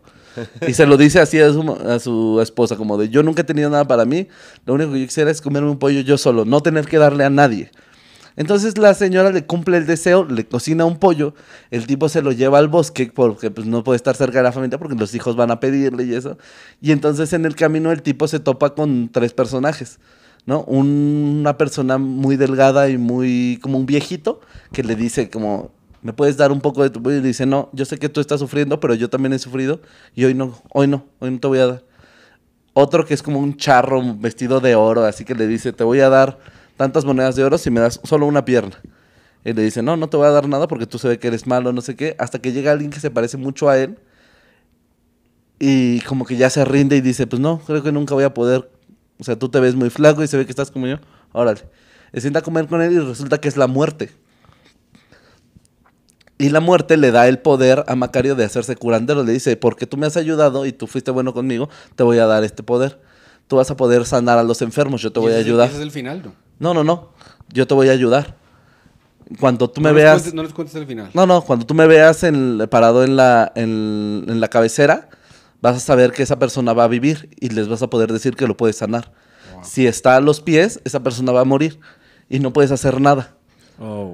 Y se lo dice así a su, a su esposa, como de yo nunca he tenido nada para mí, lo único que yo quisiera es comerme un pollo yo solo, no tener que darle a nadie. Entonces la señora le cumple el deseo, le cocina un pollo, el tipo se lo lleva al bosque porque pues, no puede estar cerca de la familia porque los hijos van a pedirle y eso. Y entonces en el camino el tipo se topa con tres personajes. ¿no? una persona muy delgada y muy como un viejito que le dice como, ¿me puedes dar un poco de tu pollo? Y le dice, no, yo sé que tú estás sufriendo, pero yo también he sufrido y hoy no, hoy no, hoy no te voy a dar. Otro que es como un charro vestido de oro, así que le dice, te voy a dar tantas monedas de oro si me das solo una pierna. Y le dice, no, no te voy a dar nada porque tú se ve que eres malo, no sé qué, hasta que llega alguien que se parece mucho a él y como que ya se rinde y dice, pues no, creo que nunca voy a poder o sea, tú te ves muy flaco y se ve que estás como yo. Órale. Se sienta a comer con él y resulta que es la muerte. Y la muerte le da el poder a Macario de hacerse curandero. Le dice, porque tú me has ayudado y tú fuiste bueno conmigo, te voy a dar este poder. Tú vas a poder sanar a los enfermos, yo te voy a ayudar. ese es el final, ¿no? No, no, no. Yo te voy a ayudar. Cuando tú me veas... no les cuentes el final. No, no. Cuando tú me veas en, parado en la, en, en la cabecera vas a saber que esa persona va a vivir y les vas a poder decir que lo puedes sanar. Si está a los pies, esa persona va a morir y no puedes hacer nada. Oh,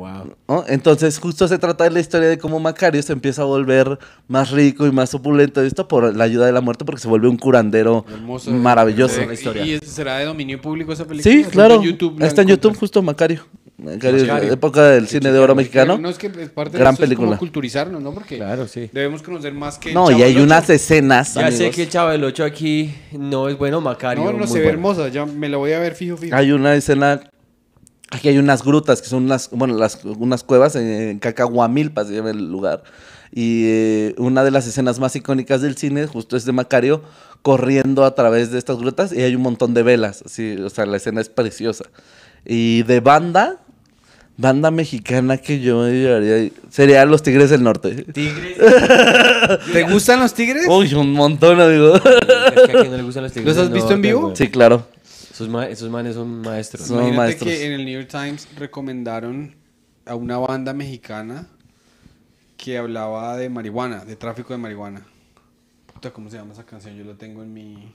wow. Entonces, justo se trata de la historia de cómo Macario se empieza a volver más rico y más opulento, esto por la ayuda de la muerte, porque se vuelve un curandero maravilloso. ¿Y será de dominio público esa película? Sí, claro. Está en YouTube, justo Macario. Macario, época del cine de oro mexicano. No es que es parte gran de película. Es culturizarnos, ¿no? Porque claro, sí. debemos conocer más que. No, y hay unas escenas. Ya sé que el Chavo del 8 aquí no es bueno, Macario. No, no se ve hermosa, ya me la voy a ver fijo, fijo. Hay una escena Aquí hay unas grutas que son unas, bueno, las, unas cuevas en, Cacahuamilpa, se llama el lugar. Y eh, una de las escenas más icónicas del cine justo es de Macario corriendo a través de estas grutas y hay un montón de velas. Así, o sea, la escena es preciosa. Y de banda, banda mexicana que yo llevaría sería Los Tigres del Norte. ¿Tigres? ¿Te gustan los Tigres? Uy, un montón, amigo. Es que a no le gustan los Tigres. ¿Los has visto en vivo? Sí, claro. Esos, manes son maestros. Son Imagínate que en el New York Times recomendaron a una banda mexicana que hablaba de marihuana, de tráfico de marihuana. Puta, ¿cómo se llama esa canción? Yo la tengo en mi...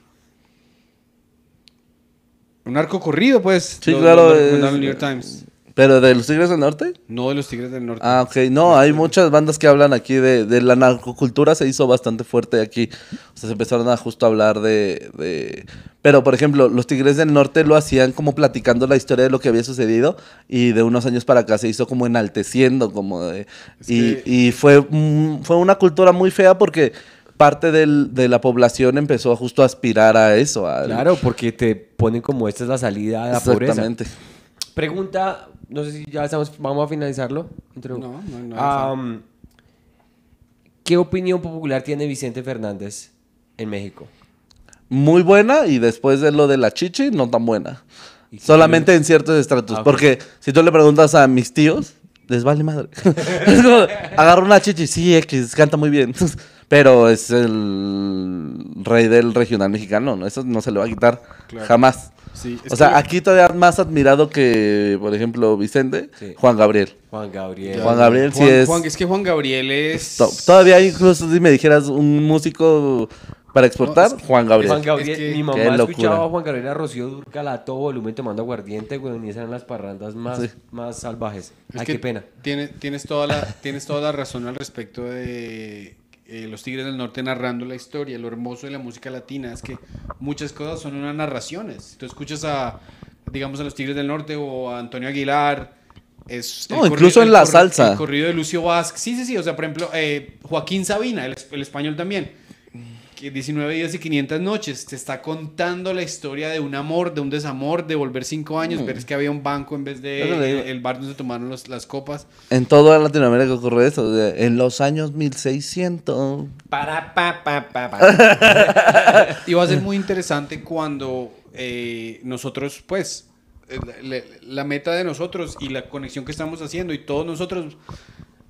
Un arco corrido, pues. Sí, claro. en el New York Times. ¿Pero de los Tigres del Norte? No, de los Tigres del Norte. Ah, ok. No, hay muchas bandas que hablan aquí de, de la narcocultura, se hizo bastante fuerte aquí. O sea, se empezaron a justo hablar de, de, Pero, por ejemplo, los Tigres del Norte lo hacían como platicando la historia de lo que había sucedido y de unos años para acá se hizo como enalteciendo, como de... y, y fue, fue una cultura muy fea porque parte del, de la población empezó justo a aspirar a eso. Claro, porque te ponen como esta es la salida a la Exactamente. Pregunta no sé si ya estamos, vamos a finalizarlo. No, no, no. ¿Qué opinión popular tiene Vicente Fernández en México? Muy buena y después de lo de la chichi, no tan buena. Solamente en ciertos estratos. Ah, porque si tú le preguntas a mis tíos, les vale madre. agarra una chichi, sí, X, canta muy bien. Pero es el rey del regional mexicano, ¿no? Eso no se le va a quitar jamás o sea, aquí todavía más admirado que, por ejemplo, Vicente, Juan Gabriel. Juan Gabriel. Juan Gabriel sí es... es que Juan Gabriel es... Todavía incluso si me dijeras un músico para exportar, Juan Gabriel. Juan Gabriel, mi mamá escuchaba a Juan Gabriel a Rocío Durcal a todo volumen tomando aguardiente, güey, y esas eran las parrandas más, más salvajes. Ay, qué pena. tienes, toda la, tienes toda la razón al respecto de eh, los Tigres del Norte narrando la historia. Lo hermoso de la música latina es que muchas cosas son unas narraciones. Tú escuchas a, digamos, a los Tigres del Norte o a Antonio Aguilar. Es no, incluso en la salsa. El corrido de Lucio Vázquez. Sí, sí, sí. O sea, por ejemplo, eh, Joaquín Sabina, el español también 19 días y 500 noches, te está contando la historia de un amor, de un desamor, de volver cinco años, mm. ver que había un banco en vez de el, bar donde se tomaron las copas. En toda Latinoamérica ocurre eso, en los años 1600. Para, pa, pa, pa, pa. y va a ser muy interesante cuando eh, nosotros, pues, eh, la, meta de nosotros y la conexión que estamos haciendo y todos nosotros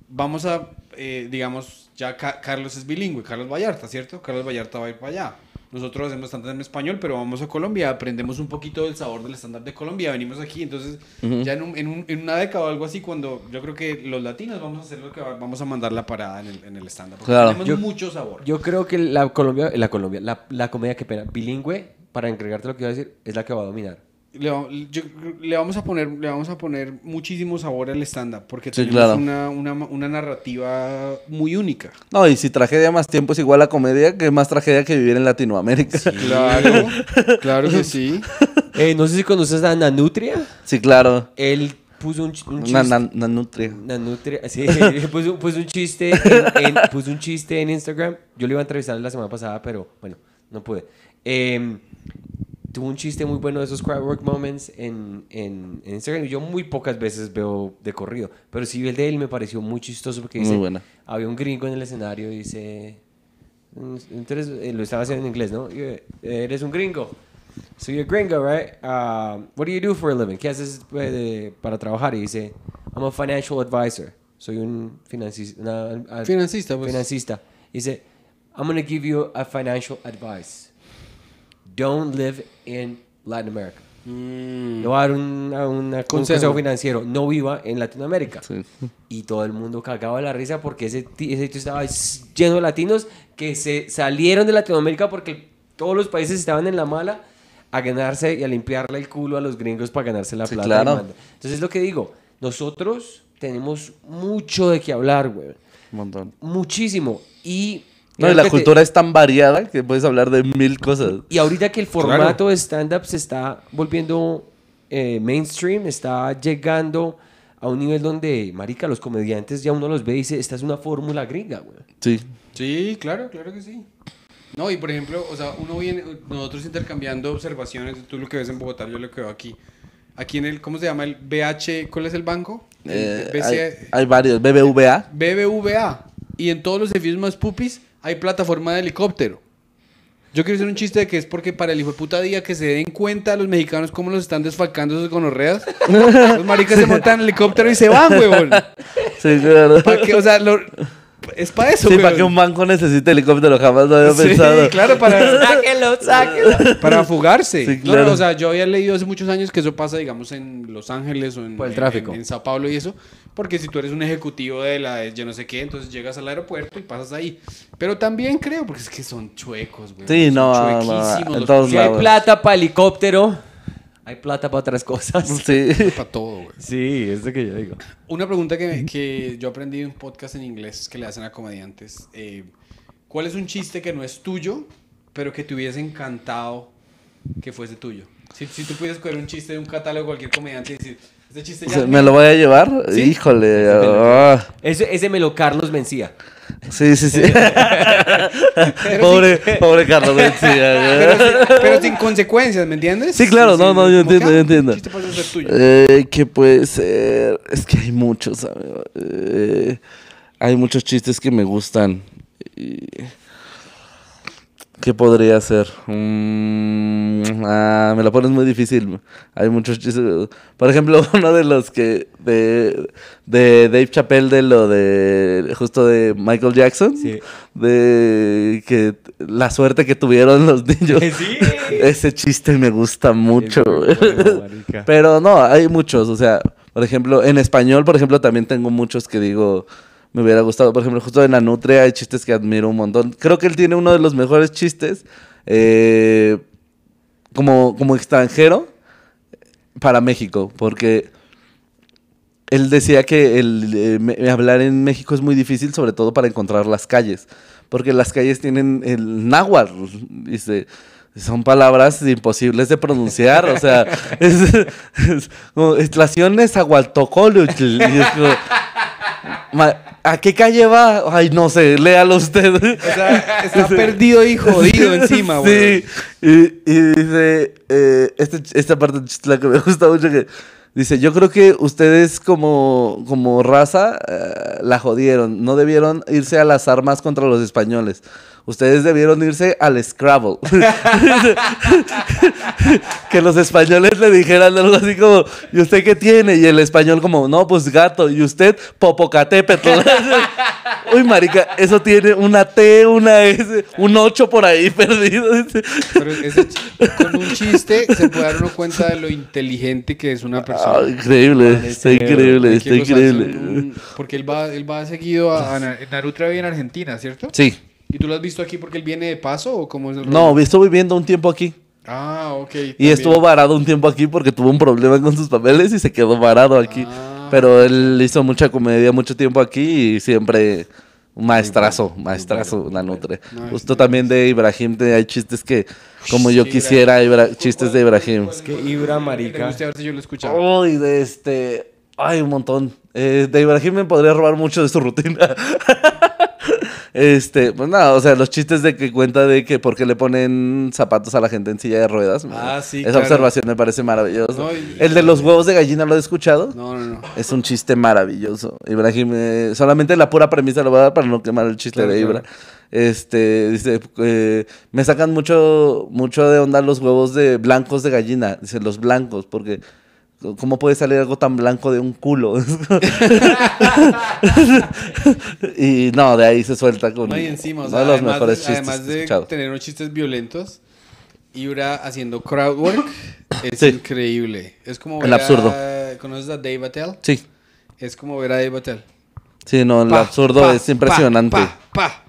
vamos a, eh, digamos, ya Carlos es bilingüe, Carlos Vallarta, ¿cierto? Carlos Vallarta va a ir para allá. Nosotros hacemos bastante en español, pero vamos a Colombia, aprendemos un poquito del sabor del estándar de Colombia, venimos aquí, entonces ya en, en, una década o algo así, cuando yo creo que los latinos vamos a hacer lo que vamos a mandar la parada en el, en el estándar, porque tenemos mucho sabor. Yo creo que la Colombia, la Colombia, la, la comedia que pena, bilingüe, para entregarte lo que iba a decir, es la que va a dominar. Le, va- yo- le vamos a poner le vamos a poner muchísimo sabor al stand up porque Sí, tenemos claro. una, una, una narrativa muy única. No, y si tragedia más tiempo es igual a comedia, que más tragedia que vivir en Latinoamérica. Sí, Claro, claro que sí. Eh, no sé si conoces a Nanutria. claro. Él puso un, ch- un Una chiste. nan- nanutria. Nanutria, sí, puso, puso un chiste en, en- puso un chiste en Instagram. Yo le iba a entrevistar la semana pasada, pero bueno, no pude. Em, tuvo un chiste muy bueno de esos crowd work moments en, en, en Instagram. y Yo muy pocas veces veo de corrido, pero sí el de él me pareció muy chistoso porque Muy dice, buena. había un gringo en el escenario y dice, "Mm, entonces eh, lo estaba haciendo en inglés, ¿no? Y, eh, Eres un gringo. So you're a gringo, right? Uh, what do you do for a living? ¿Qué haces eh, para trabajar? Y dice, I'm a financial advisor. Soy un financi- una- a- Financista, pues. financista. Dice, I'm going to give you a financial advice. Don't live in Latin America. Mm. Le voy a dar un, una- un Consejo. consejo financiero. No viva en Latinoamérica. Sí. Y todo el mundo cagaba la risa porque ese, ese sitio estaba lleno de latinos que se salieron de Latinoamérica porque todos los países estaban en la mala a ganarse y a limpiarle el culo a los gringos para ganarse la Sí, plata. claro. Entonces es lo que digo, nosotros tenemos mucho de qué hablar, güey. Un montón. Muchísimo. Y... No, y la que te- cultura es tan variada que puedes hablar de mil cosas. y ahorita que el Claro. formato de stand-up se está volviendo eh, mainstream, está llegando a un nivel donde, marica, los comediantes ya uno los ve y dice, esta es una fórmula gringa, güey. Sí. Sí, claro, claro que sí. No, y por ejemplo, o sea, uno viene, nosotros intercambiando observaciones, tú lo que ves en Bogotá, yo lo que veo aquí. Aquí en el, ¿cómo se llama? El BH, ¿cuál es el banco? El Eh, BC hay, hay varios. BBVA. BBVA. Y en todos los edificios más pupis hay plataforma de helicóptero. Yo quiero hacer un chiste de que es porque para el hijo de puta día que se den cuenta los mexicanos cómo los están desfalcando esos gonorreas. los maricas se montan en el helicóptero y se van, huevón. Sí, claro. ¿Para qué? O sea, lo- es para eso, Sí, para que un banco necesite helicóptero, jamás lo había Sí, pensado. claro, para, Sáquenlo, sáquenlo. para fugarse. Sí, No, claro. no, o sea, yo había leído hace muchos años que eso pasa, digamos, en Los Ángeles o en, Por el en- tráfico. en, en Sao Paulo y eso. Porque si tú eres un ejecutivo de la de yo no sé qué, entonces llegas al aeropuerto y pasas ahí. Pero también creo, porque es que son chuecos, güey. Sí, son no, no, chuequísimos en los todos Si hay plata para helicóptero, hay plata para otras cosas. Sí. para todo, güey. Sí, es lo que yo digo. Una pregunta que, que yo aprendí en un podcast en inglés que le hacen a comediantes. eh, ¿Cuál es un chiste que no es tuyo, pero que te hubiese encantado que fuese tuyo? Si, si tú pudieras coger un chiste de un catálogo de cualquier comediante y decir, chiste O ya... sea, es ¿Me mío". lo voy a llevar? ¿Sí? Híjole. Ese me lo- ah. Ese, ese me lo Carlos vencía. Sí, sí, sí. Pobre, pobre Carlos Mencía. Pero, sin- pero sin consecuencias, ¿me entiendes? Sí, claro, no, no, yo que, entiendo, ah, yo entiendo. un chiste puede ser tuyo. Eh, ¿Qué puede ser? Es que hay muchos, amigo. Eh, hay muchos chistes que me gustan. Y- ¿Qué podría ser? Mm, ah, me la pones muy difícil. Hay muchos chistes. Por ejemplo, uno de los que. De, de Dave Chappelle, de lo de. Justo de Michael Jackson. Sí. De que la suerte que tuvieron los niños. Sí. Ese chiste me gusta mucho. Bueno. Pero no, hay muchos. O sea, por ejemplo, en español, por ejemplo, también tengo muchos que digo, me hubiera gustado. Por ejemplo, justo de Nanutria hay chistes que admiro un montón. Creo que él tiene uno de los mejores chistes eh, como, como extranjero para México. Porque él decía que el, eh, hablar en México es muy difícil, sobre todo para encontrar las calles. Porque las calles tienen el náhuatl. Dice. Son palabras imposibles de pronunciar, o sea, es, es es es "Ma- ¿a qué calle va? Ay, no sé, léalo usted. O sea, está perdido y jodido encima, güey. Sí, y, y dice, eh, este esta parte la que me gusta mucho que dice, yo creo que ustedes como, como raza eh, la jodieron, no debieron irse a las armas contra los españoles. Ustedes debieron irse al Scrabble. que los españoles le dijeran algo así como, ¿y usted qué tiene? Y el español como, no, pues gato. Y usted, Popocatépetl. Uy, marica, eso tiene una T, una S, un 8 por ahí perdido. Pero ese con un chiste se puede dar uno cuenta de lo inteligente que es una persona. Ah, increíble, Vale, está increíble, está increíble. un- porque él va, él va seguido a, a Na- Naruto en Argentina, ¿cierto? Sí. ¿Y tú lo has visto aquí porque él viene de paso o cómo es el No, rollo? estuve viviendo un tiempo aquí. Ah, ok. Y también. estuvo varado un tiempo aquí porque tuvo un problema con sus papeles y se quedó varado aquí. Ah. Pero él hizo mucha comedia mucho tiempo aquí y siempre un maestrazo, maestrazo la nutre. Nice, Justo nice. también de Ibrahim hay chistes que como yo quisiera, Ibra- chistes de Ibrahim. Es que Ibra, marica. guste a ver si yo lo he escuchado. Uy, de este, ay, un montón. Eh, de Ibrahim me podría robar mucho de su rutina. Este, pues nada, o sea, los chistes de que cuenta de que por qué le ponen zapatos a la gente en silla de ruedas. Ah, sí, Esa claro. observación me parece maravillosa. No, y- El de los huevos de gallina, ¿lo he escuchado? No, no, no. Es un chiste maravilloso. Ibrahim, eh, solamente la pura premisa lo voy a dar para no quemar el chiste Claro, de claro. Ibra. Este, dice, eh, me sacan mucho, mucho de onda los huevos de blancos de gallina. Dice, los blancos, porque ¿cómo puede salir algo tan blanco de un culo? y no, de ahí se suelta con No, y encima, o uno sea, de los además, mejores de, chistes además de tener unos chistes violentos, Ibra haciendo crowd work es Sí. increíble. Es como El ver absurdo. A, ¿Conoces a Dave Attell? Sí, Es como ver a Dave Attell. sí, no, el Pa, absurdo pa, es impresionante. Pa.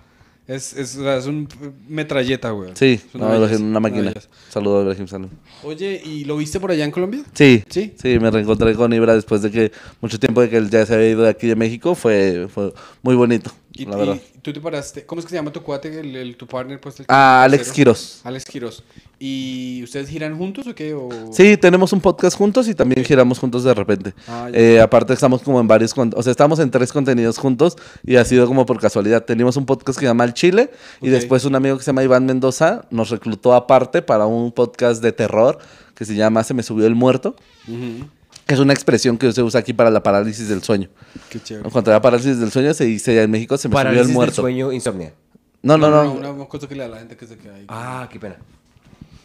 Es, es, es un metralleta, güey. Sí, Es una no, belleza, Ibrahim, una máquina. Saludos a Ibrahim Salem. Oye, ¿y lo viste por allá en Colombia? Sí, ¿Sí? sí, me reencontré con Ibra después de que mucho tiempo de que él ya se había ido de aquí de México, fue, fue muy bonito, Y, la verdad. y tú te paraste, ¿cómo es que se llama tu cuate, el, el- tu partner? Pues, el Ah, Alex? Quiroz. Alex Quiroz. ¿Y ustedes giran juntos o qué? O... Sí, tenemos un podcast juntos y también giramos juntos de repente. Ah. Eh, aparte estamos como en varios, o sea, estamos en tres contenidos juntos y ha sido como por casualidad. Teníamos un podcast que se llama El Chile y después un amigo que se llama Iván Mendoza nos reclutó aparte para un podcast de terror que se llama Se me subió el muerto, que es una expresión que se usa aquí para la parálisis del sueño. Qué chévere. Cuando la parálisis del sueño se dice en México se me Parálisis subió el del muerto. sueño, insomnia. No, no, no. Una, una cosa que le da a la gente que se queda ahí. Ah, qué pena.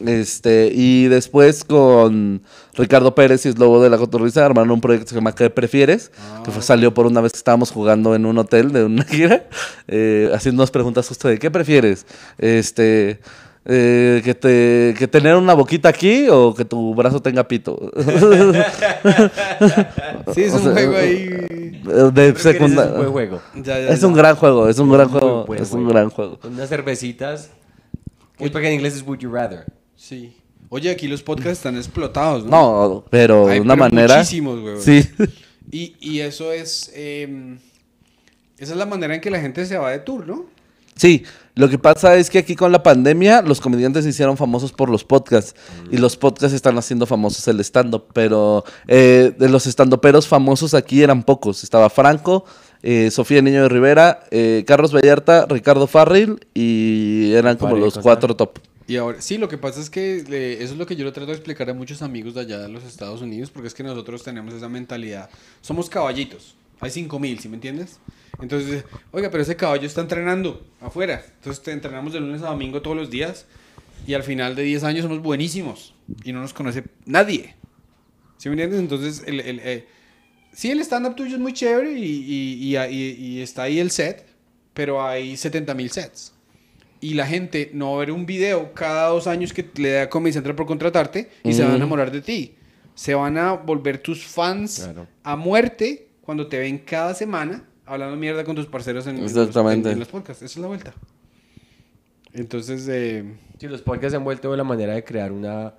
Este, y después con Ricardo Pérez y Slobo de la Cotorriza armaron un proyecto que se llama ¿Qué prefieres? Que fue- salió por una vez que estábamos jugando en un hotel de una gira, eh, haciéndonos preguntas justo de ¿qué prefieres? Este, eh, que, te, que tener una boquita aquí o que tu brazo tenga pito. Sí, es O un sea, juego ahí. de secundaria. Es un buen juego. Ya, ya, Es ya. un gran juego, es un gran juego, es un juego. gran juego. Con unas cervecitas. Muy porque en inglés es Would You Rather. Sí. Oye, aquí los podcasts están explotados, ¿no? No, pero Hay, de una pero manera. Muchísimos, güey. Sí. Y, y eso es. eh, esa es la manera en que la gente se va de tour, ¿no? Sí, lo que pasa es que aquí con la pandemia los comediantes se hicieron famosos por los podcasts y los podcasts están haciendo famosos el stand-up, pero eh, de los stand-uperos famosos aquí eran pocos. Estaba Franco, eh, Sofía Niño de Rivera, eh, Carlos Vallarta, Ricardo Farril y eran como los cuatro top. Y ahora, sí, lo que pasa es que eh, eso es lo que yo le trato de explicar a muchos amigos de allá de los Estados Unidos, porque es que nosotros tenemos esa mentalidad. Somos caballitos. Hay 5000, ¿sí me entiendes? Entonces, oiga, pero ese caballo está entrenando afuera. Entonces, te entrenamos de lunes a domingo todos los días. Y al final de 10 años somos buenísimos. Y no nos conoce nadie. ¿Sí me entiendes? Entonces, el, el, eh, sí, el stand-up tuyo es muy chévere y, y- y- y- está ahí el set, pero hay 70 mil sets. Y la gente no va a ver un video cada dos años que le da Comedy Central por contratarte y se van a enamorar de ti. Se van a volver tus fans Claro. a muerte cuando te ven cada semana hablando mierda con tus parceros en, en los- Exactamente. en- en los podcasts. Esa es la vuelta. Entonces, eh, Sí, los podcasts se han vuelto la manera de crear una,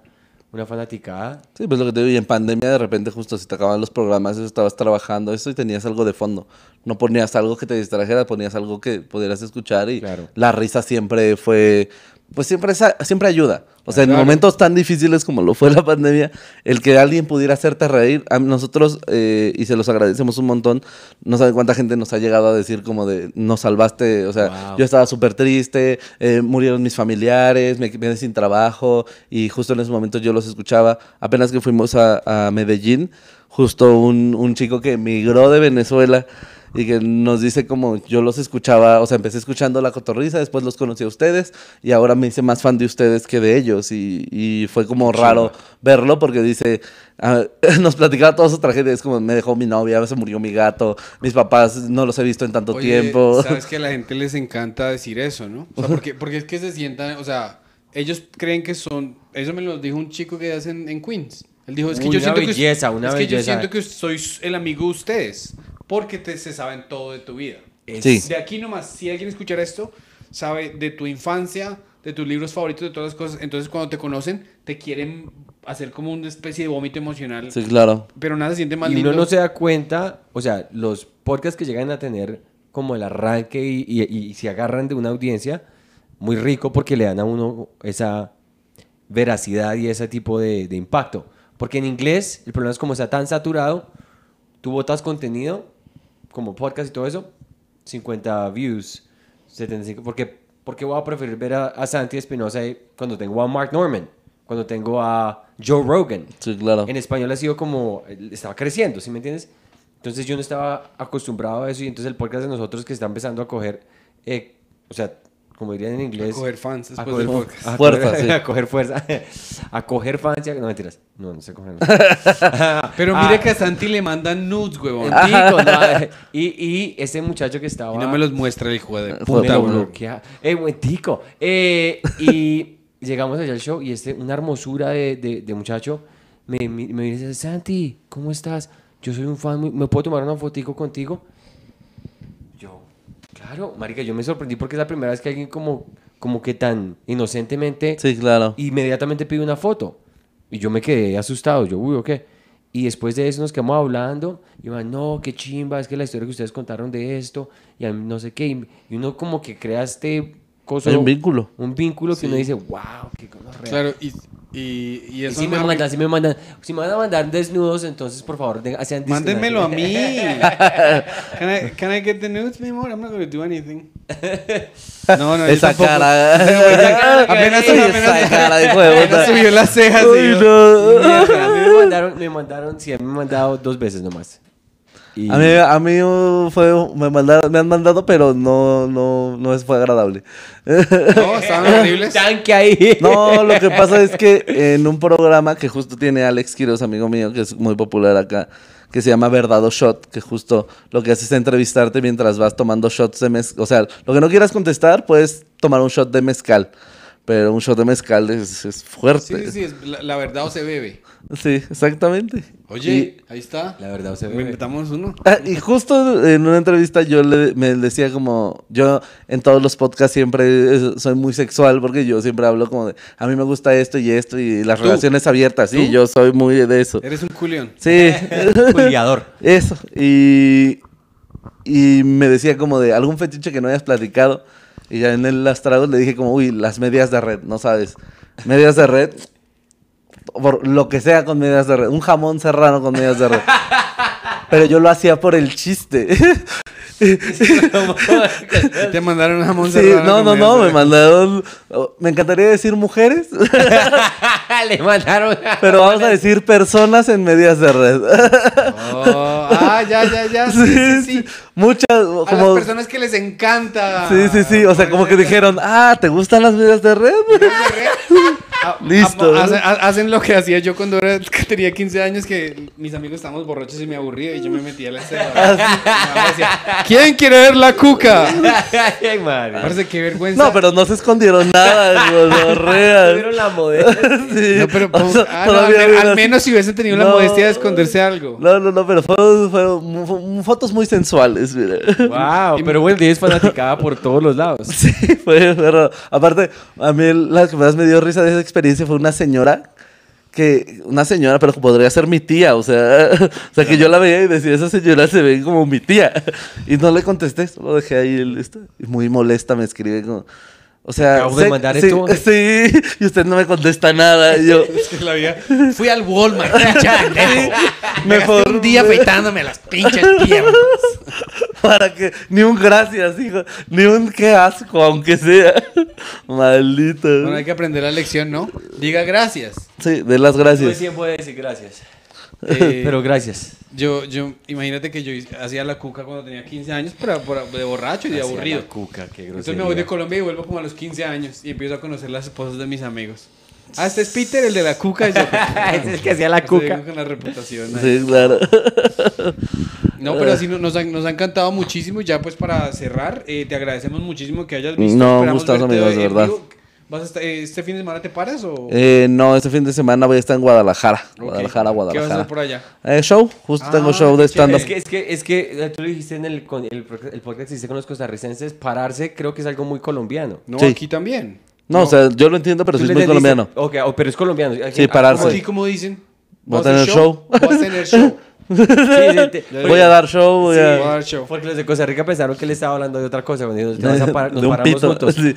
una fanaticada. Sí, pues lo que te digo, y en pandemia de repente justo si te acababan los programas, estabas trabajando eso y tenías algo de fondo. No ponías algo que te distrajera, ponías algo que pudieras escuchar y Claro. la risa siempre fue, pues siempre, esa- siempre ayuda. O sea, en momentos tan difíciles como lo fue la pandemia, el que alguien pudiera hacerte reír, a nosotros, eh, y se los agradecemos un montón, no saben cuánta gente nos ha llegado a decir como de, nos salvaste, o sea, Wow. yo estaba súper triste, eh, murieron mis familiares, me quedé sin trabajo y justo en esos momentos yo los escuchaba. Apenas que fuimos a, a Medellín, justo un, un chico que emigró de Venezuela y que nos dice como yo los escuchaba, o sea, empecé escuchando La Cotorriza, después los conocí a ustedes y ahora me hice más fan de ustedes que de ellos y, y fue como raro verlo porque dice, ah, nos platicaba toda su tragedia, es como me dejó mi novia, se murió mi gato, mis papás no los he visto en tanto Oye, tiempo. Sabes que a la gente les encanta decir eso, ¿no? O sea, porque, porque es que se sientan, o sea, ellos creen que son. Eso me lo dijo un chico que hace en, en Queens. Él dijo, es que Una yo siento que. belleza, una es que yo siento que soy el amigo de ustedes. Porque te, se saben todo de tu vida. Sí. De aquí nomás, si alguien escuchara esto, sabe de tu infancia, de tus libros favoritos, de todas las cosas. Entonces, cuando te conocen, te quieren hacer como una especie de vómito emocional. Sí, claro. Pero nada se siente más Y lindo. uno no se da cuenta, o sea, los podcasts que llegan a tener como el arranque y, y, y se agarran de una audiencia muy rico porque le dan a uno esa veracidad y ese tipo de, de impacto. Porque en inglés el problema es como está tan saturado, tú botas contenido como podcast y todo eso, 50 views, 75, porque, porque voy a preferir ver a, a Santi Espinosa cuando tengo a Mark Norman, cuando tengo a Joe Rogan. Sí, claro. En español ha sido como, estaba creciendo, ¿sí me entiendes? Entonces yo no estaba acostumbrado a eso y entonces el podcast de nosotros que está empezando a coger, eh, o sea, como dirían en inglés... A coger fans a después coger, del podcast. a Fuerza, coger- sí. a coger fuerza. a coger fans. a- No, mentiras. No, no sé coger. Pero Ah, mire que a Santi le mandan nudes, huevón. tico, no, eh, y, y ese muchacho que estaba... Y no me los muestra el hijo de puta, bloquea. Eh, buen tico. Eh, y llegamos allá al show y este, una hermosura de, de, de muchacho me, me, me dice, Santi, ¿cómo estás? Yo soy un fan, muy- ¿me puedo tomar una fotico contigo? Claro, marica, yo me sorprendí porque es la primera vez que alguien como, como que tan inocentemente Sí, claro. inmediatamente pide una foto. Y yo me quedé asustado. Yo, uy, ¿o qué? Y después de eso nos quedamos hablando. Y van, no, qué chimba, es que la historia que ustedes contaron de esto, y no sé qué. Y, uno como que crea este coso. Hay un vínculo. Un vínculo que uno dice, wow, qué gonorrea". Claro, y, y, y Y eso si me mandan, si me mandan, si me van a mandar desnudos, entonces por favor, de- sean Mándenmelo a mí. Can I, can I get the nudes, mi amor? I'm not going to do anything. No, no, Esa cara. Apenas, Esa cara de apenas subió las cejas. Uy, no. Mierda, me mandaron, me mandaron, sí, me han mandado dos veces nomás. Y- A mí, a mí fue, me, mandaron, me han mandado, pero no, no, no es- fue agradable. No, estaban horribles. Tanque ahí. No, lo que pasa es que en un programa que justo tiene Alex Quiroz, amigo mío, que es muy popular acá, que se llama Verdad o Shot, que justo lo que hace es entrevistarte mientras vas tomando shots de mezcal. O sea, lo que no quieras contestar, puedes tomar un shot de mezcal. Pero un shot de mezcal es, es Sí, fuerte. sí, sí, es- la, la verdad o se bebe. Sí, exactamente. Oye, ahí está. La verdad, o sea, Inventamos uno. Ah, y justo en una entrevista yo le, me decía como, yo en todos los podcasts siempre soy muy sexual porque yo siempre hablo como de, a mí me gusta esto y esto y las ¿Tú? relaciones abiertas, sí, ¿Tú? yo soy muy de eso. Eres un culión. Sí, Juliador. eso. Y, y me decía como de algún fetiche que no hayas platicado. Y ya en el las tragos le dije como, uy, las medias de red, no sabes. Medias de red, por lo que sea con medias de red. Un jamón serrano con medias de red. Pero yo lo hacía por el chiste. Te mandaron una jamón Sí, serrano no, no, no, me mandaron. Me encantaría decir mujeres, Le mandaron. pero vamos a decir personas en medias de red. Oh, ah, ya, ya, ya. Sí, sí, sí. Muchas, A las como. personas que les encanta. Sí, sí, sí. O sea, como que dijeron, ah, ¿te gustan las medias de red? Ah, Listo. ah, Hacen, ha- hacen lo que hacía yo cuando era, que tenía 15 años, que mis amigos estábamos borrachos y me aburría y yo me metía a la escena. ¿Quién quiere ver la cuca? Ay, madre. Parece que vergüenza. No, pero no se escondieron nada. Tuvieron la modelo. Sí. No, pero O sea, ah, no, al, menos si hubiesen tenido la modestia de esconderse algo. No, no, no, pero fueron, fueron fotos muy sensuales, Wow, pero bueno, es fanaticada por todos los lados. Sí, fue pero Aparte, a mí la que más me dio risa de esa experiencia fue una señora que una señora, pero que podría ser mi tía, o sea, o sea que yo la veía y decía, esa señora se ve como mi tía. Y no le contesté, solo dejé ahí el esto. Y muy molesta me escribe como, o sea, Acabo de mandar sí, esto. sí, y usted no me contesta nada. Y yo, Es que la vida. Fui al Walmart. Me Mejor- un día afeitándome las pinches piernas. para que, ni un gracias, hijo, ni un qué asco, aunque sea. Maldito. Bueno, hay que aprender la lección, ¿no? Diga gracias. Sí, de las Todo el gracias. tiempo de decir gracias. Eh, Pero gracias. Yo, yo, imagínate que yo hacía la cuca cuando tenía 15 años, pero por- de borracho y de aburrido. la cuca, qué Entonces me voy de Colombia y vuelvo como a los 15 años y empiezo a conocer las esposas de mis amigos. Ah, este es Peter, el de la cuca. Yo, Ese es el que hacía la cuca. Con la reputación. Sí, claro. No, pero sí, no- nos, han- nos ha encantado muchísimo. Y ya pues para cerrar, eh, te agradecemos muchísimo que hayas visto. No, Esperamos gustazo, amigos, de verdad. vivo. ¿Vas a estar- eh, ¿Este fin de semana te paras o...? Eh, no, este fin de semana voy a estar en Guadalajara. Ok. Guadalajara, ¿Qué vas a hacer Guadalajara. por allá? Eh, show, justo tengo Ah, show de stand-up. Es que, es que, es que eh, tú lo dijiste en el, con- el, el podcast que hiciste con los costarricenses, pararse creo que es algo muy colombiano. No, Sí. aquí también. No, o sea, yo lo entiendo, pero Tú sí es le muy colombiano. Ok, oh, pero es colombiano. Sí, Ah, pararse. ¿cómo? ¿Así como dicen? Voy a ¿Vas tener show. Vas a tener show. Sí, sí, te- Voy a dar show, voy Sí, a... voy a dar show. Porque los de Costa Rica pensaron que él estaba hablando de otra cosa. Cuando dijo, "Te vas a parar", nos De un paramos pito. juntos. Sí.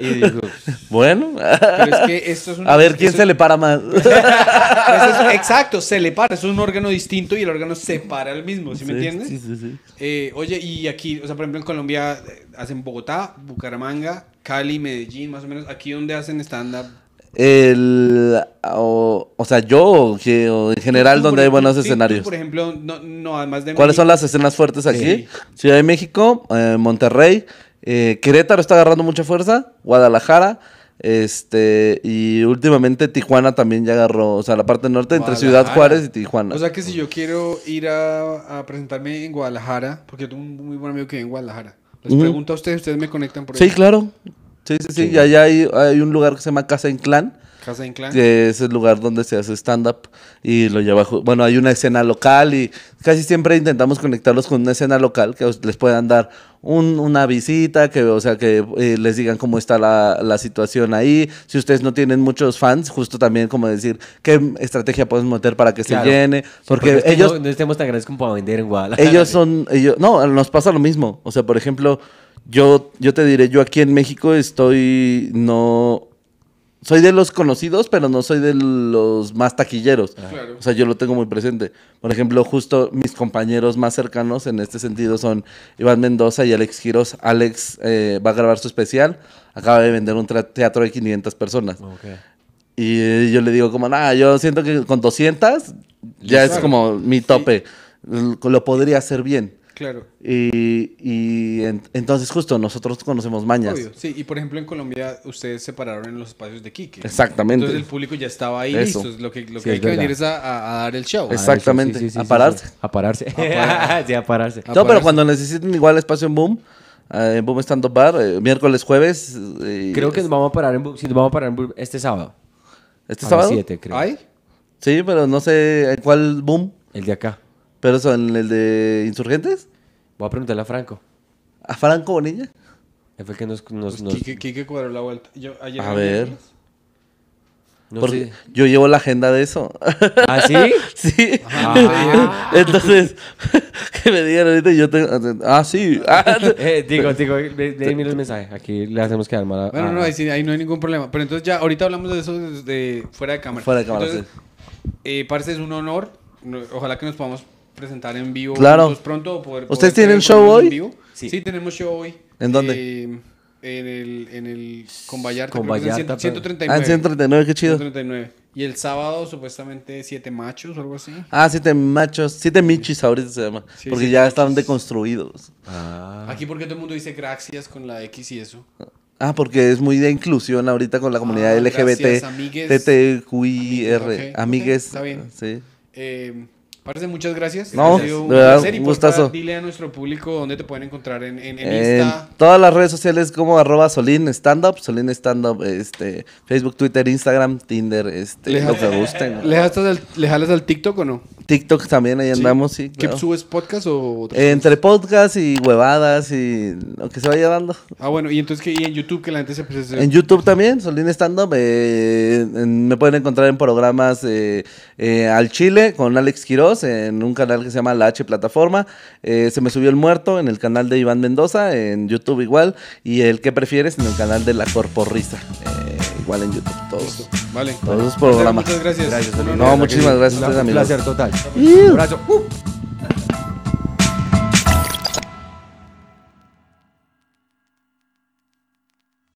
Y dijo, Bueno. Pero es que esto es un... A ver, ¿quién eso- se le para más? eso es- exacto, se le para. Es un órgano distinto y el órgano se para el mismo, ¿sí, me entiendes? Sí, sí, sí. Eh, oye, y aquí, o sea, por ejemplo, en Colombia eh, hacen Bogotá, Bucaramanga, Cali, Medellín, más o menos. Aquí donde hacen stand-up. El, o, o sea, yo, que, o en general, donde hay buenos sí, escenarios. por ejemplo, no, no, además de. ¿Cuáles son las escenas fuertes aquí? Sí. Ciudad de México, eh, Monterrey, eh, Querétaro está agarrando mucha fuerza, Guadalajara, este, y últimamente Tijuana también ya agarró, o sea, la parte norte entre Ciudad. Juárez y Tijuana. O sea que si yo quiero ir a, a presentarme en Guadalajara, porque yo tengo un muy buen amigo que vive en Guadalajara, les Ujú. pregunto a ustedes, ustedes me conectan por sí, ahí. claro. Sí, sí, sí. Y allá hay, hay un lugar que se llama Casa Inclán, Casa Inclán. que es el lugar donde se hace stand-up y lo lleva. Bueno, hay una escena local y casi siempre intentamos conectarlos con una escena local que les puedan dar un- una visita, que, o sea, que eh, les digan cómo está la, la situación ahí. Si ustedes no tienen muchos fans, justo también como decir qué estrategia podemos meter para que Claro. se llene. Porque ellos, No, no estemos tan grandes como para vender en Guadalajara. ellos son, ellos, no, nos pasa lo mismo. O sea, por ejemplo, yo, yo te diré, yo aquí en México estoy, no, soy de los conocidos, pero no soy de los más taquilleros. Claro. O sea, yo lo tengo muy presente. Por ejemplo, justo mis compañeros más cercanos en este sentido son Iván Mendoza y Alex Giros. Alex eh, va a grabar su especial. Acaba de vender un teatro de 500 personas. Ok. Y eh, yo le digo como, nada, yo siento que con 200 ya es como mi tope. Lo podría hacer bien. Claro. Y, y en- entonces justo nosotros conocemos mañas. Obvio. Sí, y por ejemplo en Colombia ustedes se pararon en los espacios de Kike. Exactamente. Entonces el público ya estaba ahí Eso. listo. Lo que, lo Sí, que hay que verdad. venir es a, a- a dar el show. Ah, Exactamente. sí, sí, A pararse. A pararse. a pararse. No, pero cuando necesiten igual espacio en Boom, eh, en Boom Stand Up Bar, eh, miércoles, jueves. eh, Creo que nos vamos a parar en, sí, nos vamos a parar en Bu- este sábado. ¿Este a sábado? las 7, creo. ¿Ay? Sí, pero no sé en cuál Boom. El de acá. Pero eso, en el de Insurgentes. Voy a preguntarle a Franco. ¿A Franco Bonilla? Él fue el que nos... nos, Pues nos- Quique, Quique cuadró la vuelta. Yo, ayer A ver. no Porque sé. yo llevo la agenda de eso. ¿Ah, sí? sí. Ah. Entonces, que me digan ahorita yo tengo. Ah, sí. Ah, Eh, digo, digo, déjenme los mensajes. Aquí le hacemos quedar mal a- Bueno, a- no, ahí, sí, ahí no hay ningún problema. Pero entonces ya, ahorita hablamos de eso desde fuera de cámara. Fuera de cámara, Entonces, eh, parce, es un honor. No- Ojalá que nos podamos presentar en vivo Claro. juntos pronto. poder- ¿Ustedes poder tienen show en hoy? vivo. Sí. Sí. tenemos show hoy. ¿En dónde? Eh, en el, en el con Vallarta. Con Vallarta, cien- pero- 139. Ah, en 139, qué chido. 139. Y el sábado, supuestamente, siete machos o algo así. Ah, siete machos, siete michis ahorita se llama. Sí, porque ya michis. están deconstruidos. Ah. Aquí porque todo el mundo dice gracias con la X y eso. Ah, porque es muy de inclusión ahorita con la comunidad Ah, LGBT, gracias, amigues. TTQIR, Amigues, ok, amigues. está bien. Sí. Eh, Parce, muchas gracias. No, de verdad, placer. Y un gustazo. Dile a nuestro público dónde te pueden encontrar en, en, en En Insta. todas las redes sociales como arroba Solín Stand Up, Solín Stand Up, este, Facebook, Twitter, Instagram, Tinder, este, Le- lo que gusten. ¿Le, al, ¿Le jalas al TikTok o no? TikTok también, ahí andamos, sí. ¿Qué claro. subes podcast o Entre podcast y huevadas y lo que se vaya dando. Ah, bueno, y entonces que y en YouTube que la gente se se- En YouTube también, Solín Stand Up. eh, me pueden encontrar en programas eh, eh, Al Chile con Alex Quiroz en un canal que se llama La H Plataforma. Eh, se me subió el muerto en el canal de Iván Mendoza, en YouTube igual. Y el que prefieres en el canal de La Corporrisa. eh, igual en YouTube, todos. Vale. Todos los programas. Muchas gracias. Gracias. No, muchísimas gracias a Un ustedes, amigos. placer total. Un abrazo. Uh.